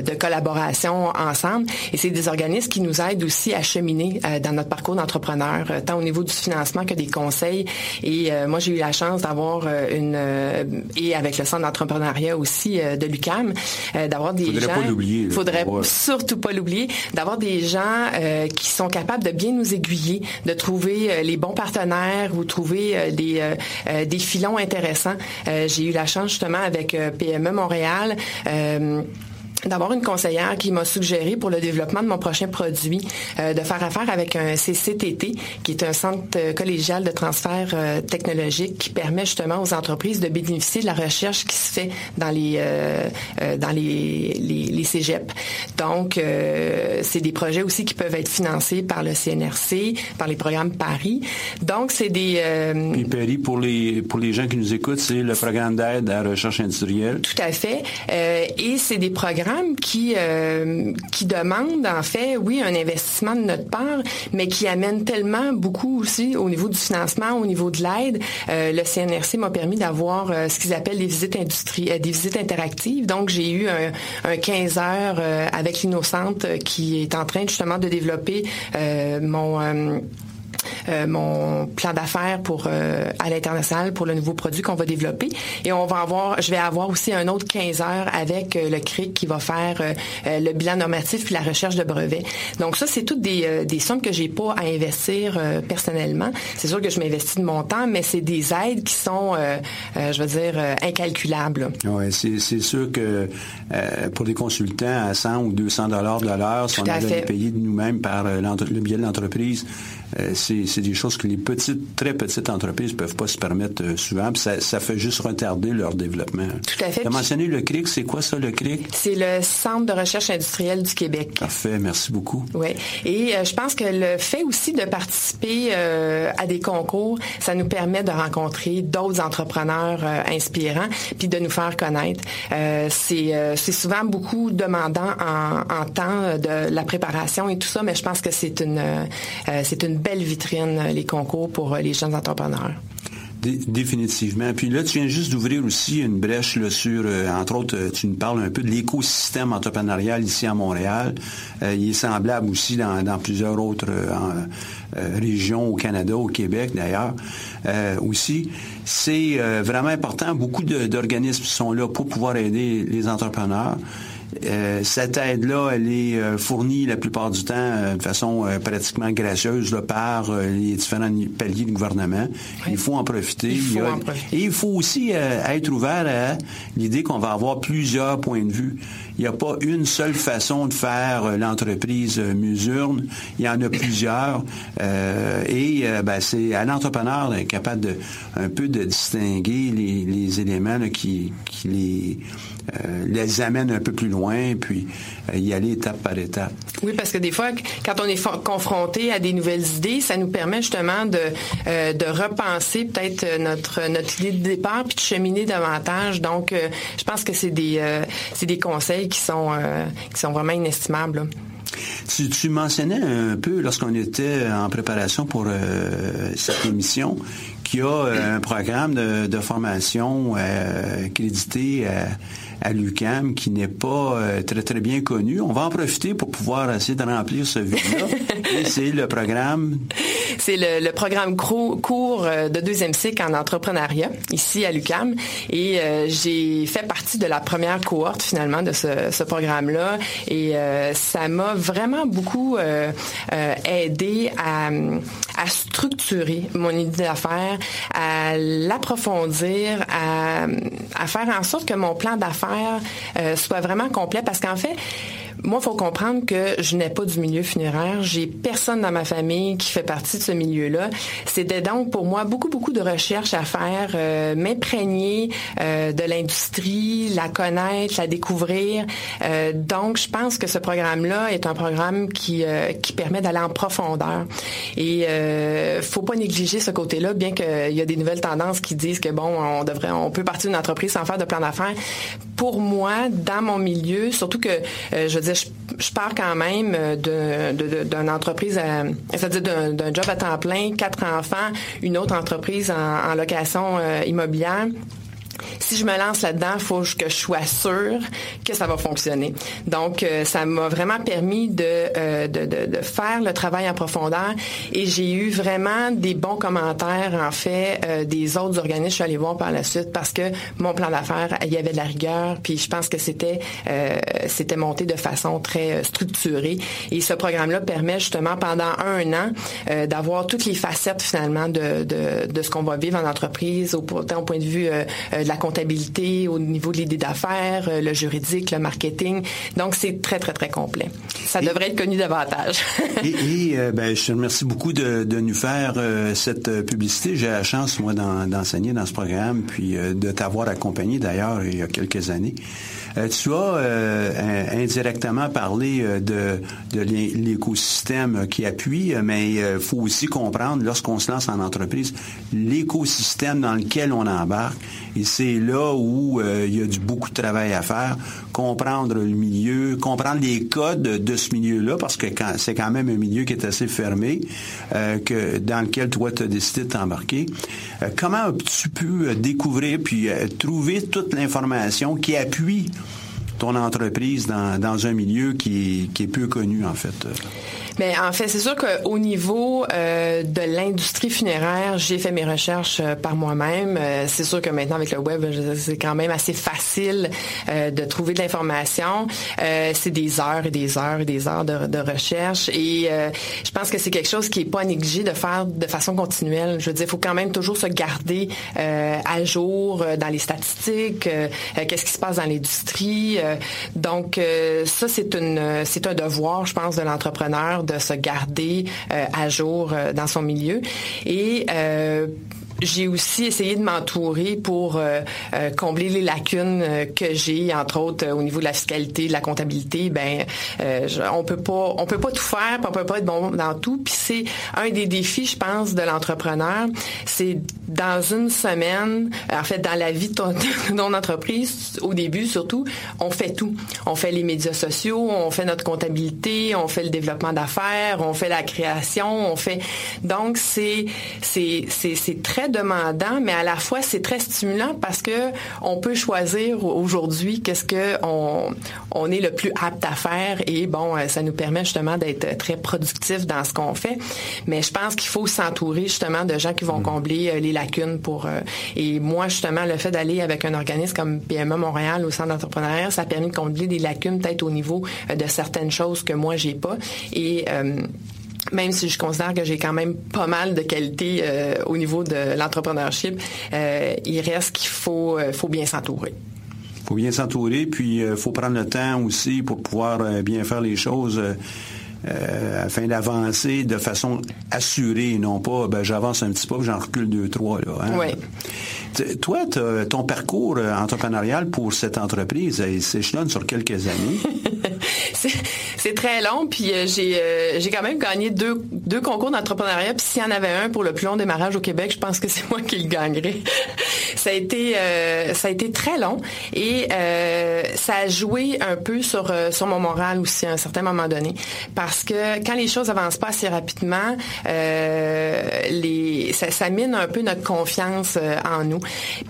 de collaboration ensemble. Et c'est des organismes qui nous aident aussi à cheminer dans notre parcours d'entrepreneur, tant au niveau du financement que des conseils. Et moi, j'ai eu la chance d'avoir une, et avec le centre d'entrepreneuriat aussi de l'UCAM, d'avoir des faudrait gens... Pas l'oublier. Faudrait surtout pas l'oublier, d'avoir des gens qui sont capables de bien nous aiguiller, de trouver euh, les bons partenaires ou trouver euh, des, euh, des filons intéressants. J'ai eu la chance justement avec PME Montréal d'avoir une conseillère qui m'a suggéré pour le développement de mon prochain produit euh, de faire affaire avec un CCTT qui est un centre euh, collégial de transfert euh, technologique qui permet justement aux entreprises de bénéficier de la recherche qui se fait dans les dans les, les, les cégeps. Donc c'est des projets aussi qui peuvent être financés par le CNRC, par les programmes Paris. Donc c'est des Puis Paris pour les pour les gens qui nous écoutent, c'est le programme d'aide à la recherche industrielle. Tout à fait. et c'est des programmes qui euh, qui demande en fait, oui, un investissement de notre part, mais qui amène tellement beaucoup aussi au niveau du financement, au niveau de l'aide. Euh, le CNRC m'a permis d'avoir euh, ce qu'ils appellent des visites industrielles, des visites interactives. Donc j'ai eu un, un 15 heures avec l'Innocente qui est en train justement de développer mon euh, mon plan d'affaires pour euh, à l'international pour le nouveau produit qu'on va développer. Et on va avoir, je vais avoir aussi un autre 15 heures avec euh, le CRIC qui va faire le bilan normatif puis la recherche de brevets. Donc ça, c'est toutes des, des sommes que j'ai pas à investir personnellement. C'est sûr que je m'investis de mon temps, mais c'est des aides qui sont, je veux dire, incalculables. Oui, c'est sûr que pour des consultants à 100 ou 200 dollars de l'heure, si on avait payé de nous-mêmes par le biais de l'entreprise, c'est des choses que les petites, très petites entreprises peuvent pas se permettre euh, souvent. Ça, ça, fait juste retarder leur développement. Tout à fait. Tu as mentionné le CRIC. C'est quoi ça, le CRIC? C'est le Centre de recherche industrielle du Québec. Parfait. Merci beaucoup. Oui. Et euh, je pense que le fait aussi de participer euh, à des concours, ça nous permet de rencontrer d'autres entrepreneurs inspirants puis de nous faire connaître. c'est souvent beaucoup demandant en, en, temps de la préparation et tout ça, mais je pense que c'est une, c'est une belle vitrine, euh, les concours pour euh, les jeunes entrepreneurs. Définitivement. Puis là, tu viens juste d'ouvrir aussi une brèche là, sur, euh, entre autres, tu nous parles un peu de l'écosystème entrepreneurial ici à Montréal. il est semblable aussi dans, plusieurs autres régions au Canada, au Québec d'ailleurs aussi. C'est vraiment important. Beaucoup d'organismes sont là pour pouvoir aider les entrepreneurs. Euh, cette aide-là, elle est euh, fournie la plupart du temps euh, de façon pratiquement gracieuse là, par les différents paliers du gouvernement. Il faut en profiter. Et il faut aussi être ouvert à l'idée qu'on va avoir plusieurs points de vue. Il n'y a pas une seule façon de faire l'entreprise musurne. Il y en a plusieurs. et ben, c'est à l'entrepreneur capable de un peu de distinguer les, éléments qui, les euh, les amène un peu plus loin, puis euh, y aller étape par étape. Oui, parce que des fois, quand on est confronté à des nouvelles idées, ça nous permet justement de, euh, de repenser peut-être notre, notre idée de départ, puis de cheminer davantage. Donc, je pense que c'est des, c'est des conseils qui sont, qui sont vraiment inestimables. Tu, mentionnais un peu lorsqu'on était en préparation pour cette émission qu'il y a un programme de, de formation crédité à l'UCAM qui n'est pas euh, très très bien connu. On va en profiter pour pouvoir essayer de remplir ce vide-là. c'est le programme. C'est le, programme court euh, de deuxième cycle en entrepreneuriat ici à l'UCAM et euh, j'ai fait partie de la première cohorte finalement de ce, programme-là et ça m'a vraiment beaucoup aidé à, à structurer mon idée d'affaires, à l'approfondir, à, à faire en sorte que mon plan d'affaires euh, soit vraiment complet. Parce qu'en fait, moi, il faut comprendre que je n'ai pas du milieu funéraire. J'ai personne dans ma famille qui fait partie de ce milieu-là. C'était donc pour moi beaucoup, beaucoup de recherches à faire, euh, m'imprégner euh, de l'industrie, la connaître, la découvrir. Euh, donc, je pense que ce programme-là est un programme qui, qui permet d'aller en profondeur. Et euh, faut pas négliger ce côté-là, bien qu'il y a des nouvelles tendances qui disent que bon, on devrait, on peut partir d'une entreprise sans faire de plan d'affaires. Pour moi, dans mon milieu, surtout que je veux je, pars quand même d'une entreprise, c'est-à-dire d'un job à temps plein, quatre enfants, une autre entreprise en, location euh, immobilière si je me lance là-dedans, il faut que je sois sûre que ça va fonctionner. Donc, euh, ça m'a vraiment permis euh, de, de, de, faire le travail en profondeur et j'ai eu vraiment des bons commentaires, en fait, euh, des autres organismes. Je suis allée voir par la suite parce que mon plan d'affaires, il y avait de la rigueur, puis je pense que c'était monté de façon très structurée. Et ce programme-là permet justement pendant un an d'avoir toutes les facettes finalement de, de, de ce qu'on va vivre en entreprise, au, au point de vue de la comptabilité, au niveau de l'idée d'affaires, euh, le juridique, le marketing. Donc, c'est très, très, très complet. Ça devrait être connu davantage. et, euh, ben, je te remercie beaucoup de, nous faire euh, cette publicité. J'ai la chance, moi, d'enseigner dans ce programme, puis de t'avoir accompagné, d'ailleurs, il y a quelques années. Euh, tu as euh, indirectement parlé euh, de, l'écosystème qui appuie, mais il faut aussi comprendre, lorsqu'on se lance en entreprise, l'écosystème dans lequel on embarque. Et c'est là où il y a du beaucoup de travail à faire, comprendre le milieu, comprendre les codes de ce milieu-là, parce que c'est quand même un milieu qui est assez fermé, que dans lequel toi tu as décidé de t'embarquer. comment tu peux découvrir puis trouver toute l'information qui appuie ton entreprise dans, dans un milieu qui, qui est peu connu, en fait? Mais en fait, c'est sûr qu'au niveau euh, de l'industrie funéraire, j'ai fait mes recherches euh, par moi-même. Euh, c'est sûr que maintenant avec le web, c'est quand même assez facile de trouver de l'information. c'est des heures et des heures et des heures de, recherche. Et je pense que c'est quelque chose qui est pas négligé de faire de façon continuelle. Je veux dire, il faut quand même toujours se garder à jour dans les statistiques, qu'est-ce qui se passe dans l'industrie. donc ça, c'est une, c'est un devoir, je pense, de l'entrepreneur de se garder euh, à jour euh, dans son milieu. Et euh, j'ai aussi essayé de m'entourer pour euh, combler les lacunes que j'ai, entre autres au niveau de la fiscalité, de la comptabilité. Ben, on peut pas, on peut pas tout faire, on peut pas être bon dans tout. Puis c'est un des défis, je pense, de l'entrepreneur. C'est dans une semaine, en fait, dans la vie de ton, entreprise, au début surtout, on fait tout. On fait les médias sociaux, on fait notre comptabilité, on fait le développement d'affaires, on fait la création, on fait. Donc c'est c'est c'est c'est très demandant, mais à la fois c'est très stimulant parce que on peut choisir aujourd'hui qu'est-ce que on, on est le plus apte à faire et bon, euh, ça nous permet justement d'être très productif dans ce qu'on fait. Mais je pense qu'il faut s'entourer justement de gens qui vont mm. combler euh, les lacunes pour. et moi, justement, le fait d'aller avec un organisme comme PME Montréal au centre d'entrepreneuriat, ça a permis de combler des lacunes peut-être au niveau de certaines choses que moi j'ai pas. Et même si je considère que j'ai quand même pas mal de qualités au niveau de l'entrepreneurship, il reste qu'il faut, faut bien s'entourer faut bien s'entourer, puis il faut prendre le temps aussi pour pouvoir bien faire les choses. Euh, afin d'avancer de façon assurée, non pas ben, j'avance un petit peu, j'en recule deux, trois. Là, hein? Oui. Toi, ton parcours euh, entrepreneurial pour cette entreprise, il s'échelonne sur quelques années. très long, puis euh, j'ai j'ai quand même gagné deux, deux concours d'entrepreneuriat, puis s'il y en avait un pour le plus long démarrage au Québec, je pense que c'est moi qui le gagnerais. ça a été ça a été très long et ça a joué un peu sur sur mon moral aussi à un certain moment donné parce que quand les choses avancent pas assez rapidement, euh, les, ça, mine un peu notre confiance euh, en nous.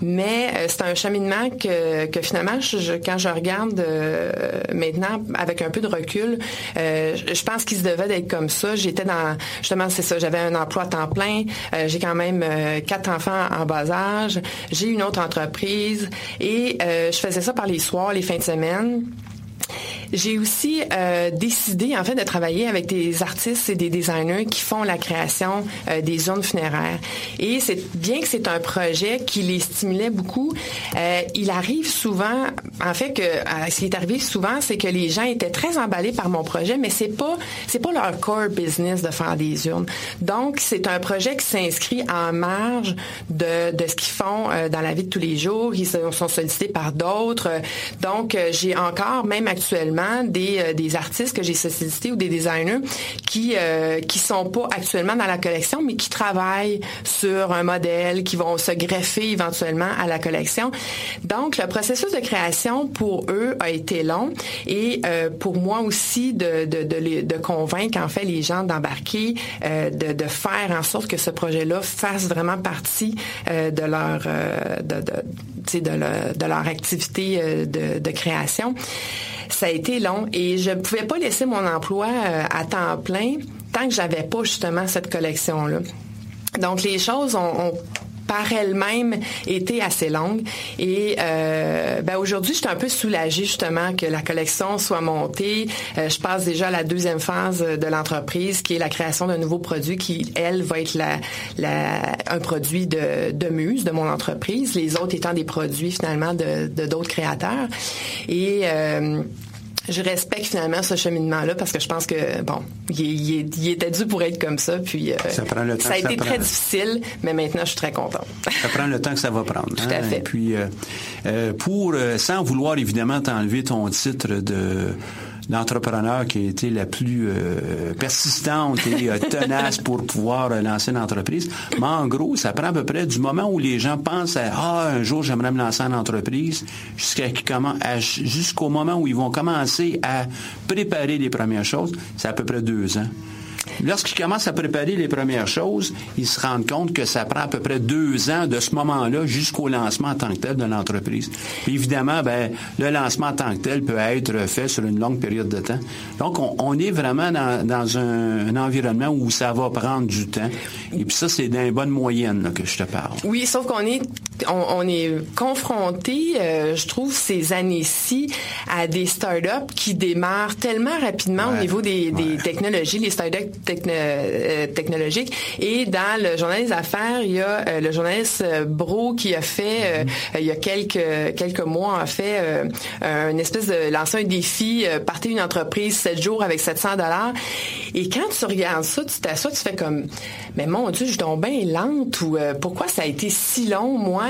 Mais euh, c'est un cheminement que, que finalement, quand je regarde maintenant avec un peu de recul, je pense qu'il se devait d'être comme ça. J'étais dans, justement, c'est ça, j'avais un emploi temps plein, j'ai quand même quatre enfants en bas âge, j'ai une autre entreprise et je faisais ça par les soirs, les fins de semaine. J'ai aussi euh, décidé en fait de travailler avec des artistes et des designers qui font la création euh, des zones funéraires. Et c'est bien que c'est un projet qui les stimulait beaucoup. Euh, il arrive souvent, en fait que ce qui est arrivé souvent, c'est que les gens étaient très emballés par mon projet, mais c'est pas c'est pas leur core business de faire des urnes. Donc c'est un projet qui s'inscrit en marge de, de ce qu'ils font dans la vie de tous les jours. Ils sont sollicités par d'autres. Donc j'ai encore même actuellement euh, des, artistes que j'ai sollicités ou des designers qui euh, qui sont pas actuellement dans la collection, mais qui travaillent sur un modèle, qui vont se greffer éventuellement à la collection. Donc, le processus de création pour eux a été long et euh, pour moi aussi de, de, convaincre en fait les gens d'embarquer, euh, de, de faire en sorte que ce projet-là fasse vraiment partie de leur de, de, leur, activité de création ça a été long et je ne pouvais pas laisser mon emploi euh, à temps plein tant que j'avais pas justement cette collection-là. Donc les choses ont, par elles-mêmes été assez longues. Et euh, ben aujourd'hui, je suis un peu soulagée justement que la collection soit montée. Euh, je passe déjà à la deuxième phase de l'entreprise, qui est la création d'un nouveau produit qui, elle, va être la, la, un produit de, de muse de mon entreprise, les autres étant des produits finalement de d'autres créateurs. Et euh, je respecte finalement ce cheminement-là parce que je pense que, bon, il, était dû pour être comme ça. Puis, euh, ça, prend le temps ça a été très difficile, mais maintenant, je suis très contente. ça prend le temps que ça va prendre. Tout à hein. fait. Et puis, euh, euh, pour, sans vouloir évidemment t'enlever ton titre de l'entrepreneur qui a été la plus euh, persistante et euh, tenace pour pouvoir euh, lancer une entreprise. Mais en gros, ça prend à peu près du moment où les gens pensent à ah un jour j'aimerais me lancer en entreprise jusqu'à jusqu'au moment où ils vont commencer à préparer les premières choses, c'est à peu près deux ans. Lorsqu'ils commencent à préparer les premières choses, ils se rendent compte que ça prend à peu près deux ans de ce moment-là jusqu'au lancement en tant que tel de l'entreprise. Évidemment, ben, le lancement en tant que tel peut être fait sur une longue période de temps. Donc, on, est vraiment dans, un, environnement où ça va prendre du temps. Et puis ça, c'est dans les bonnes moyennes que je te parle. Oui, sauf qu'on est on, est confronté, euh, je trouve, ces années-ci à des startups qui démarrent tellement rapidement au niveau des, technologies, les startups euh, technologiques. Et dans le journal des affaires, il y a euh, le journaliste Bro qui a fait, mm-hmm. il y a quelques quelques mois, a fait une espèce de lancer un défi, partir une entreprise 7 jours avec 700 dollars. Et quand tu regardes ça, tu t'assois, tu fais comme, mais mon Dieu, je suis bien lente ou pourquoi ça a été si long, moi?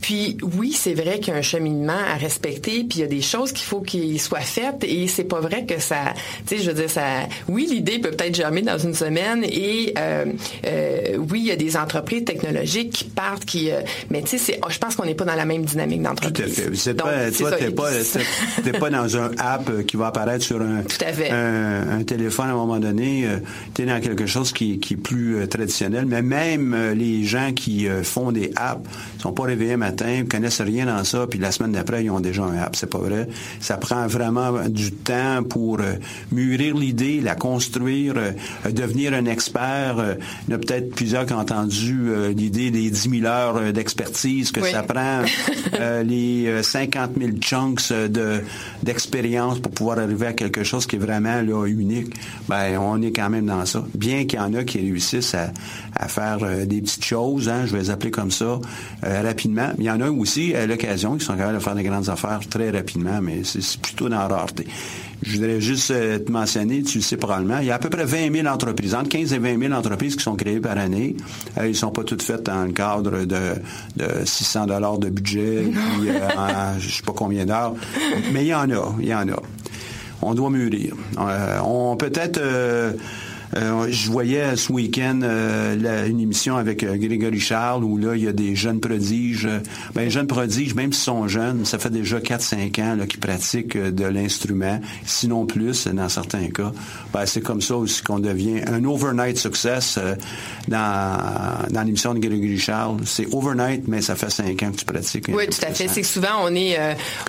Puis oui, c'est vrai qu'il y a un cheminement à respecter, puis il y a des choses qu'il faut qu'il soient faites, et c'est pas vrai que ça, tu sais, je veux dire, ça, oui, l'idée peut peut-être germer dans une semaine, et euh, euh, oui, il y a des entreprises technologiques qui partent, qui, euh, mais tu sais, je pense qu'on n'est pas dans la même dynamique d'entreprise. Tout à fait. pas, toi, t'es pas, t'es pas dans un app qui va apparaître sur un, un, téléphone à un moment donné. tu es dans quelque chose qui, qui est plus traditionnel, mais même les gens qui font des apps sont pas réveillés matin, connaissent rien dans ça, puis la semaine d'après, ils ont déjà un app. C'est pas vrai. Ça prend vraiment du temps pour euh, mûrir l'idée, la construire, euh, devenir un expert. Euh, il y en a peut-être plusieurs qui ont entendu l'idée des 10 000 heures d'expertise que ça prend, les 50 000 chunks de, d'expérience pour pouvoir arriver à quelque chose qui est vraiment là, unique. Ben, on est quand même dans ça. Bien qu'il y en a qui réussissent à, à faire des petites choses, hein, je vais les appeler comme ça, rapidement. Il y en a aussi, à l'occasion, qui sont capables de faire des grandes affaires très rapidement, mais c'est plutôt dans la rareté. Je voudrais juste euh, te mentionner, tu le sais probablement, il y a à peu près 20 000 entreprises, entre 15 et 20 000 entreprises qui sont créées par année. Euh, ils sont pas toutes faites dans le cadre de, de 600 dollars de budget, puis euh, je sais pas combien d'heures, mais il y en a, il y en a. On doit mûrir. Euh, on peut-être euh, je voyais ce week-end euh, une émission avec euh, Grégory Charles où là, il y a des jeunes prodiges. ben, les jeunes prodiges, même s'ils sont jeunes, ça fait déjà 4-5 ans qu'ils pratiquent de l'instrument, sinon plus dans certains cas. Ben, c'est comme ça aussi qu'on devient un overnight success dans, dans l'émission de Grégory Charles. C'est overnight, mais ça fait 5 ans que tu pratiques. Oui, tout à fait. C'est que souvent, on est,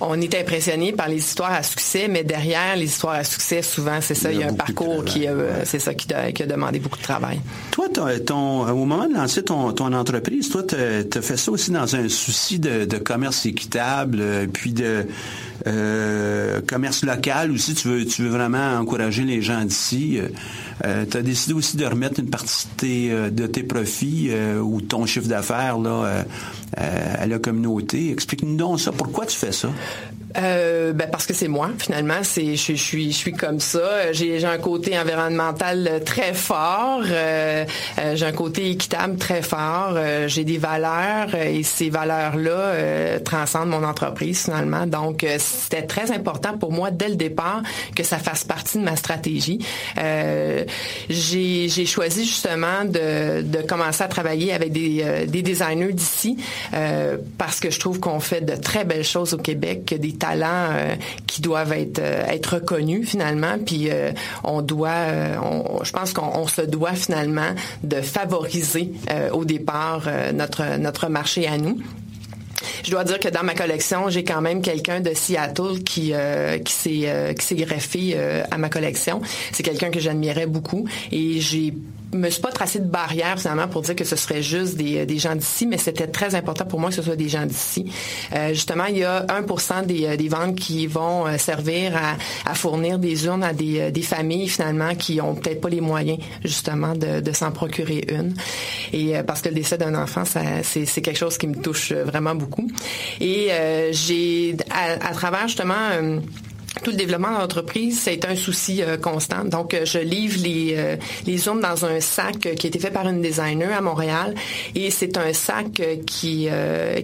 on est impressionné par les histoires à succès, mais derrière les histoires à succès, souvent, c'est ça, il y a, un parcours qui, c'est ça, qui qui a demandé beaucoup de travail. Toi, ton, au moment de lancer ton, entreprise, toi, tu as fait ça aussi dans un souci de, commerce équitable, euh, puis de euh, commerce local aussi. Tu veux, vraiment encourager les gens d'ici. Euh, tu as décidé aussi de remettre une partie de tes, profits ou ton chiffre d'affaires à la communauté. Explique-nous donc ça. Pourquoi tu fais ça? Euh, ben parce que c'est moi finalement. C'est je, suis comme ça. J'ai un côté environnemental très fort euh, euh, j'ai un côté équitable très fort. J'ai des valeurs et ces valeurs là transcendent mon entreprise finalement. Donc c'était très important pour moi dès le départ que ça fasse partie de ma stratégie. J'ai choisi justement de, commencer à travailler avec des, des designers d'ici parce que je trouve qu'on fait de très belles choses au Québec des talents euh, qui doivent être euh, être reconnus finalement. Puis euh, on doit, je pense qu'on se doit finalement de favoriser au départ notre notre marché à nous. Je dois dire que dans ma collection, j'ai quand même quelqu'un de Seattle qui qui s'est qui s'est greffé à ma collection. C'est quelqu'un que j'admirais beaucoup et j'ai me suis pas tracé de barrière finalement pour dire que ce serait juste des, des gens d'ici, mais c'était très important pour moi que ce soit des gens d'ici. Euh, justement, il y a 1% des, euh, des ventes qui vont euh, servir à, à, fournir des urnes à des, euh, des familles finalement qui ont peut-être pas les moyens justement de, de s'en procurer une. Et parce que le décès d'un enfant, c'est, quelque chose qui me touche vraiment beaucoup. Et j'ai à, à, travers justement tout le développement de l'entreprise, c'est un souci euh, constant. Donc, euh, je livre les, euh, urnes dans un sac qui a été fait par une designer à Montréal. Et c'est un sac qui,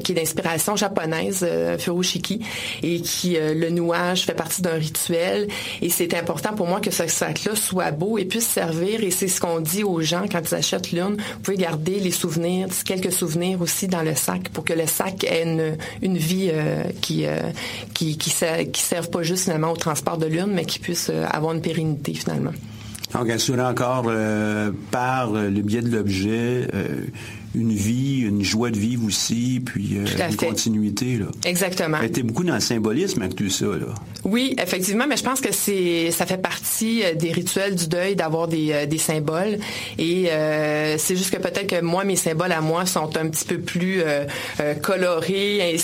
qui est d'inspiration japonaise, furoshiki, et qui, le nouage fait partie d'un rituel. Et c'est important pour moi que ce sac-là soit beau et puisse servir. Et c'est ce qu'on dit aux gens quand ils achètent l'urne. Vous pouvez garder les souvenirs, quelques souvenirs aussi dans le sac pour que le sac ait une, vie qui, qui, qui, serve pas juste au transport de l'urne, mais qui puisse euh, avoir une pérennité finalement. Donc, assurer encore euh, par le biais de l'objet euh, une vie, une joie de vivre aussi, puis une continuité. Là. Exactement. Tu beaucoup dans le symbolisme avec tout ça. Là. Oui, effectivement, mais je pense que c'est ça fait partie des rituels du deuil d'avoir des, des symboles. Et c'est juste que peut-être que moi, mes symboles à moi sont un petit peu plus colorés,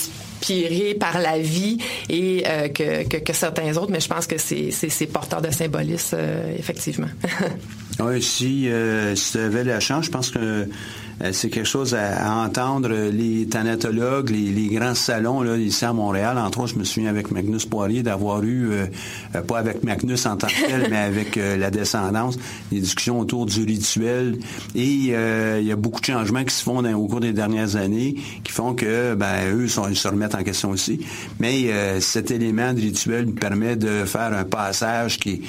inspirés par la vie et euh, que, que, certains autres, mais je pense que c'est porteur de symbolisme, euh, effectivement. oui, si, euh, si tu avais la chance, je pense que c'est quelque chose à, entendre. Les thanatologues, les, grands salons là, ici à Montréal, entre autres, je me souviens avec Magnus Poirier d'avoir eu, euh, euh, pas avec Magnus en tant que tel, mais avec la descendance, des discussions autour du rituel. Et il y a beaucoup de changements qui se font au cours des dernières années qui font que ben, eux sont, ils se remettent en question aussi. Mais cet élément de rituel nous permet de faire un passage qui est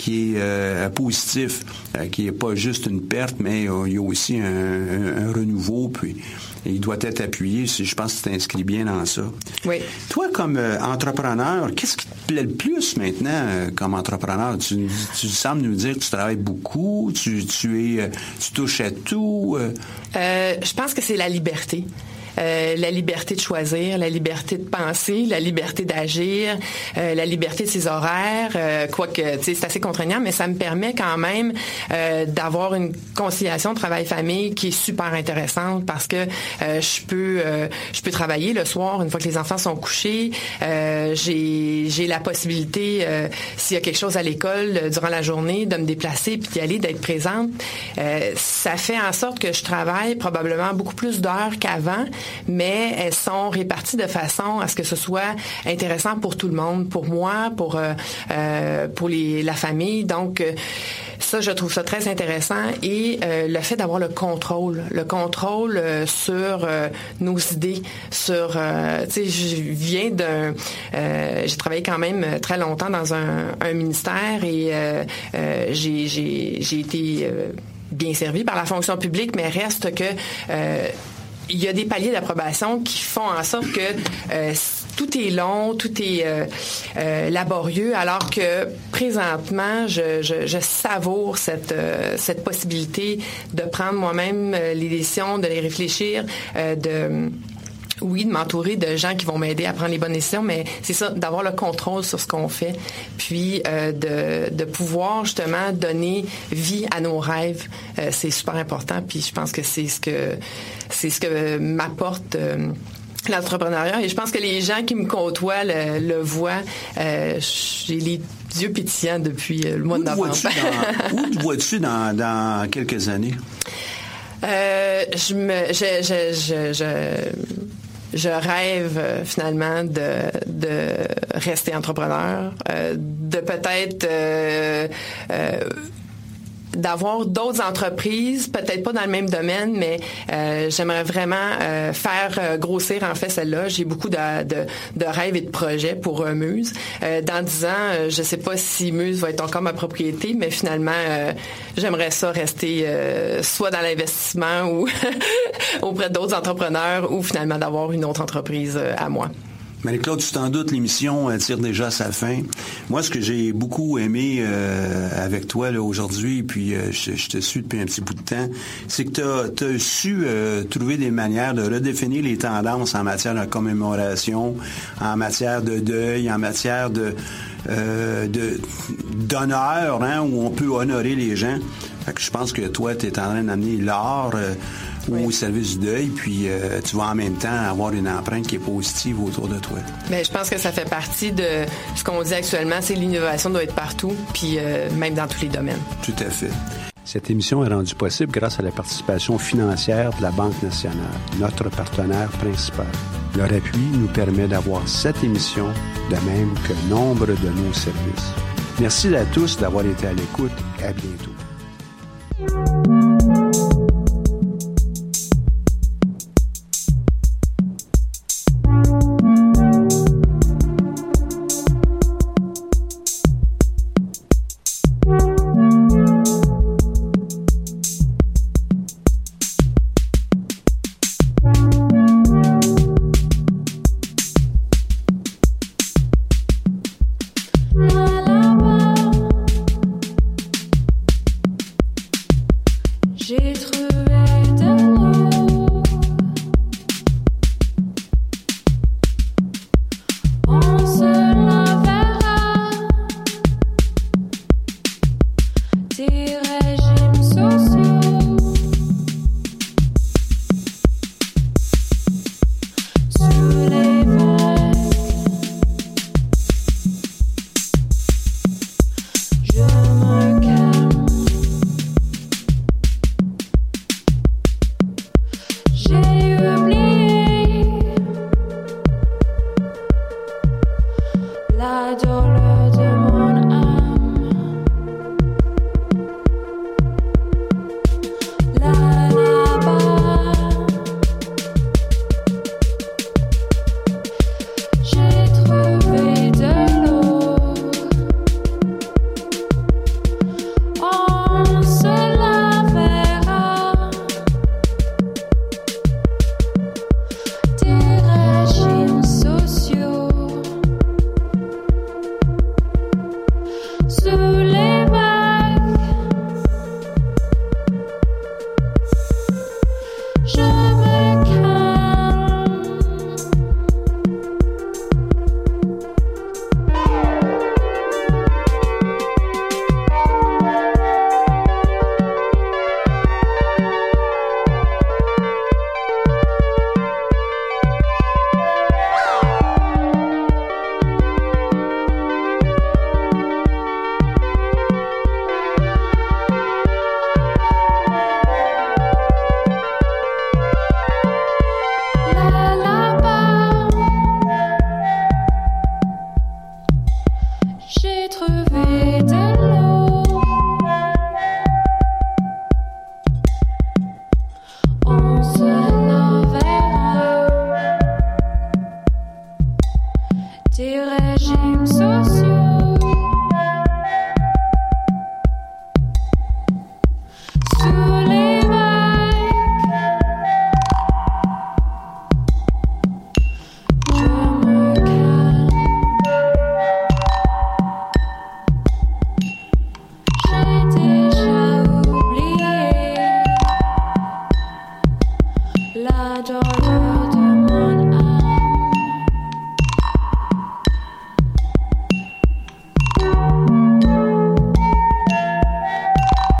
qui est euh, positif, euh, qui n'est pas juste une perte, mais euh, il y a aussi un, renouveau, puis il doit être appuyé. Je pense que tu t'inscris bien dans ça. Oui. Toi, comme entrepreneur, qu'est-ce qui te plaît le plus maintenant comme entrepreneur? Tu, tu sembles nous dire que tu travailles beaucoup, tu, tu, es, tu touches à tout. je pense que c'est la liberté. Euh, la liberté de choisir, la liberté de penser, la liberté d'agir, euh, la liberté de ses horaires, euh, quoique c'est assez contraignant, mais ça me permet quand même d'avoir une conciliation travail-famille qui est super intéressante parce que je peux travailler le soir une fois que les enfants sont couchés. j'ai j'ai la possibilité s'il y a quelque chose à l'école durant la journée de me déplacer puis d'y aller, d'être présente. ça fait en sorte que je travaille probablement beaucoup plus d'heures qu'avant, mais elles sont réparties de façon à ce que ce soit intéressant pour tout le monde, pour moi, pour euh, euh, pour la famille. Donc euh, ça, je trouve ça très intéressant et le fait d'avoir le contrôle, le contrôle sur nos idées, sur, tu sais, je viens d'un, j'ai travaillé quand même très longtemps dans un, ministère et j'ai, j'ai, j'ai été bien servi par la fonction publique, mais reste que il y a des paliers d'approbation qui font en sorte que euh, tout est long, tout est euh, euh, laborieux, alors que présentement, je, je, je savoure cette, cette possibilité de prendre moi-même les décisions, de les réfléchir, de oui, de m'entourer de gens qui vont m'aider à prendre les bonnes décisions, mais c'est ça, d'avoir le contrôle sur ce qu'on fait, puis euh, de, de, pouvoir justement donner vie à nos rêves, euh, c'est super important. Puis je pense que c'est ce que c'est ce que m'apporte. Euh, l'entrepreneuriat et je pense que les gens qui me côtoient le, le voient j'ai les yeux pétillants depuis le mois de novembre. où te vois-tu dans, dans quelques années? Je me je, je, je je rêve euh, finalement de, de rester entrepreneur, euh, de peut-être euh, d'avoir d'autres entreprises, peut-être pas dans le même domaine, mais euh, j'aimerais vraiment euh, faire euh, grossir en fait celle-là. J'ai beaucoup de, rêves et de projets pour Muse. dans dix ans, je sais pas si Muse va être encore ma propriété, mais finalement, j'aimerais ça rester soit dans l'investissement ou auprès d'autres entrepreneurs ou finalement d'avoir une autre entreprise à moi. Marie-Claude, tu t'en doutes, l'émission tire déjà sa fin. Moi, ce que j'ai beaucoup aimé euh, avec toi aujourd'hui, puis euh, je, te suis depuis un petit bout de temps, c'est que tu as, su euh, trouver des manières de redéfinir les tendances en matière de commémoration, en matière de deuil, en matière de d'honneur, hein, où on peut honorer les gens. Fait que je pense que toi, tu es en train d'amener l'art au service du deuil, puis euh, tu vas en même temps avoir une empreinte qui est positive autour de toi. Mais je pense que ça fait partie de ce qu'on dit actuellement, c'est l'innovation doit être partout, puis euh, même dans tous les domaines. Tout à fait. Cette émission est rendue possible grâce à la participation financière de la Banque nationale, notre partenaire principal. Leur appui nous permet d'avoir cette émission, de même que nombre de nos services. Merci à tous d'avoir été à l'écoute. À bientôt.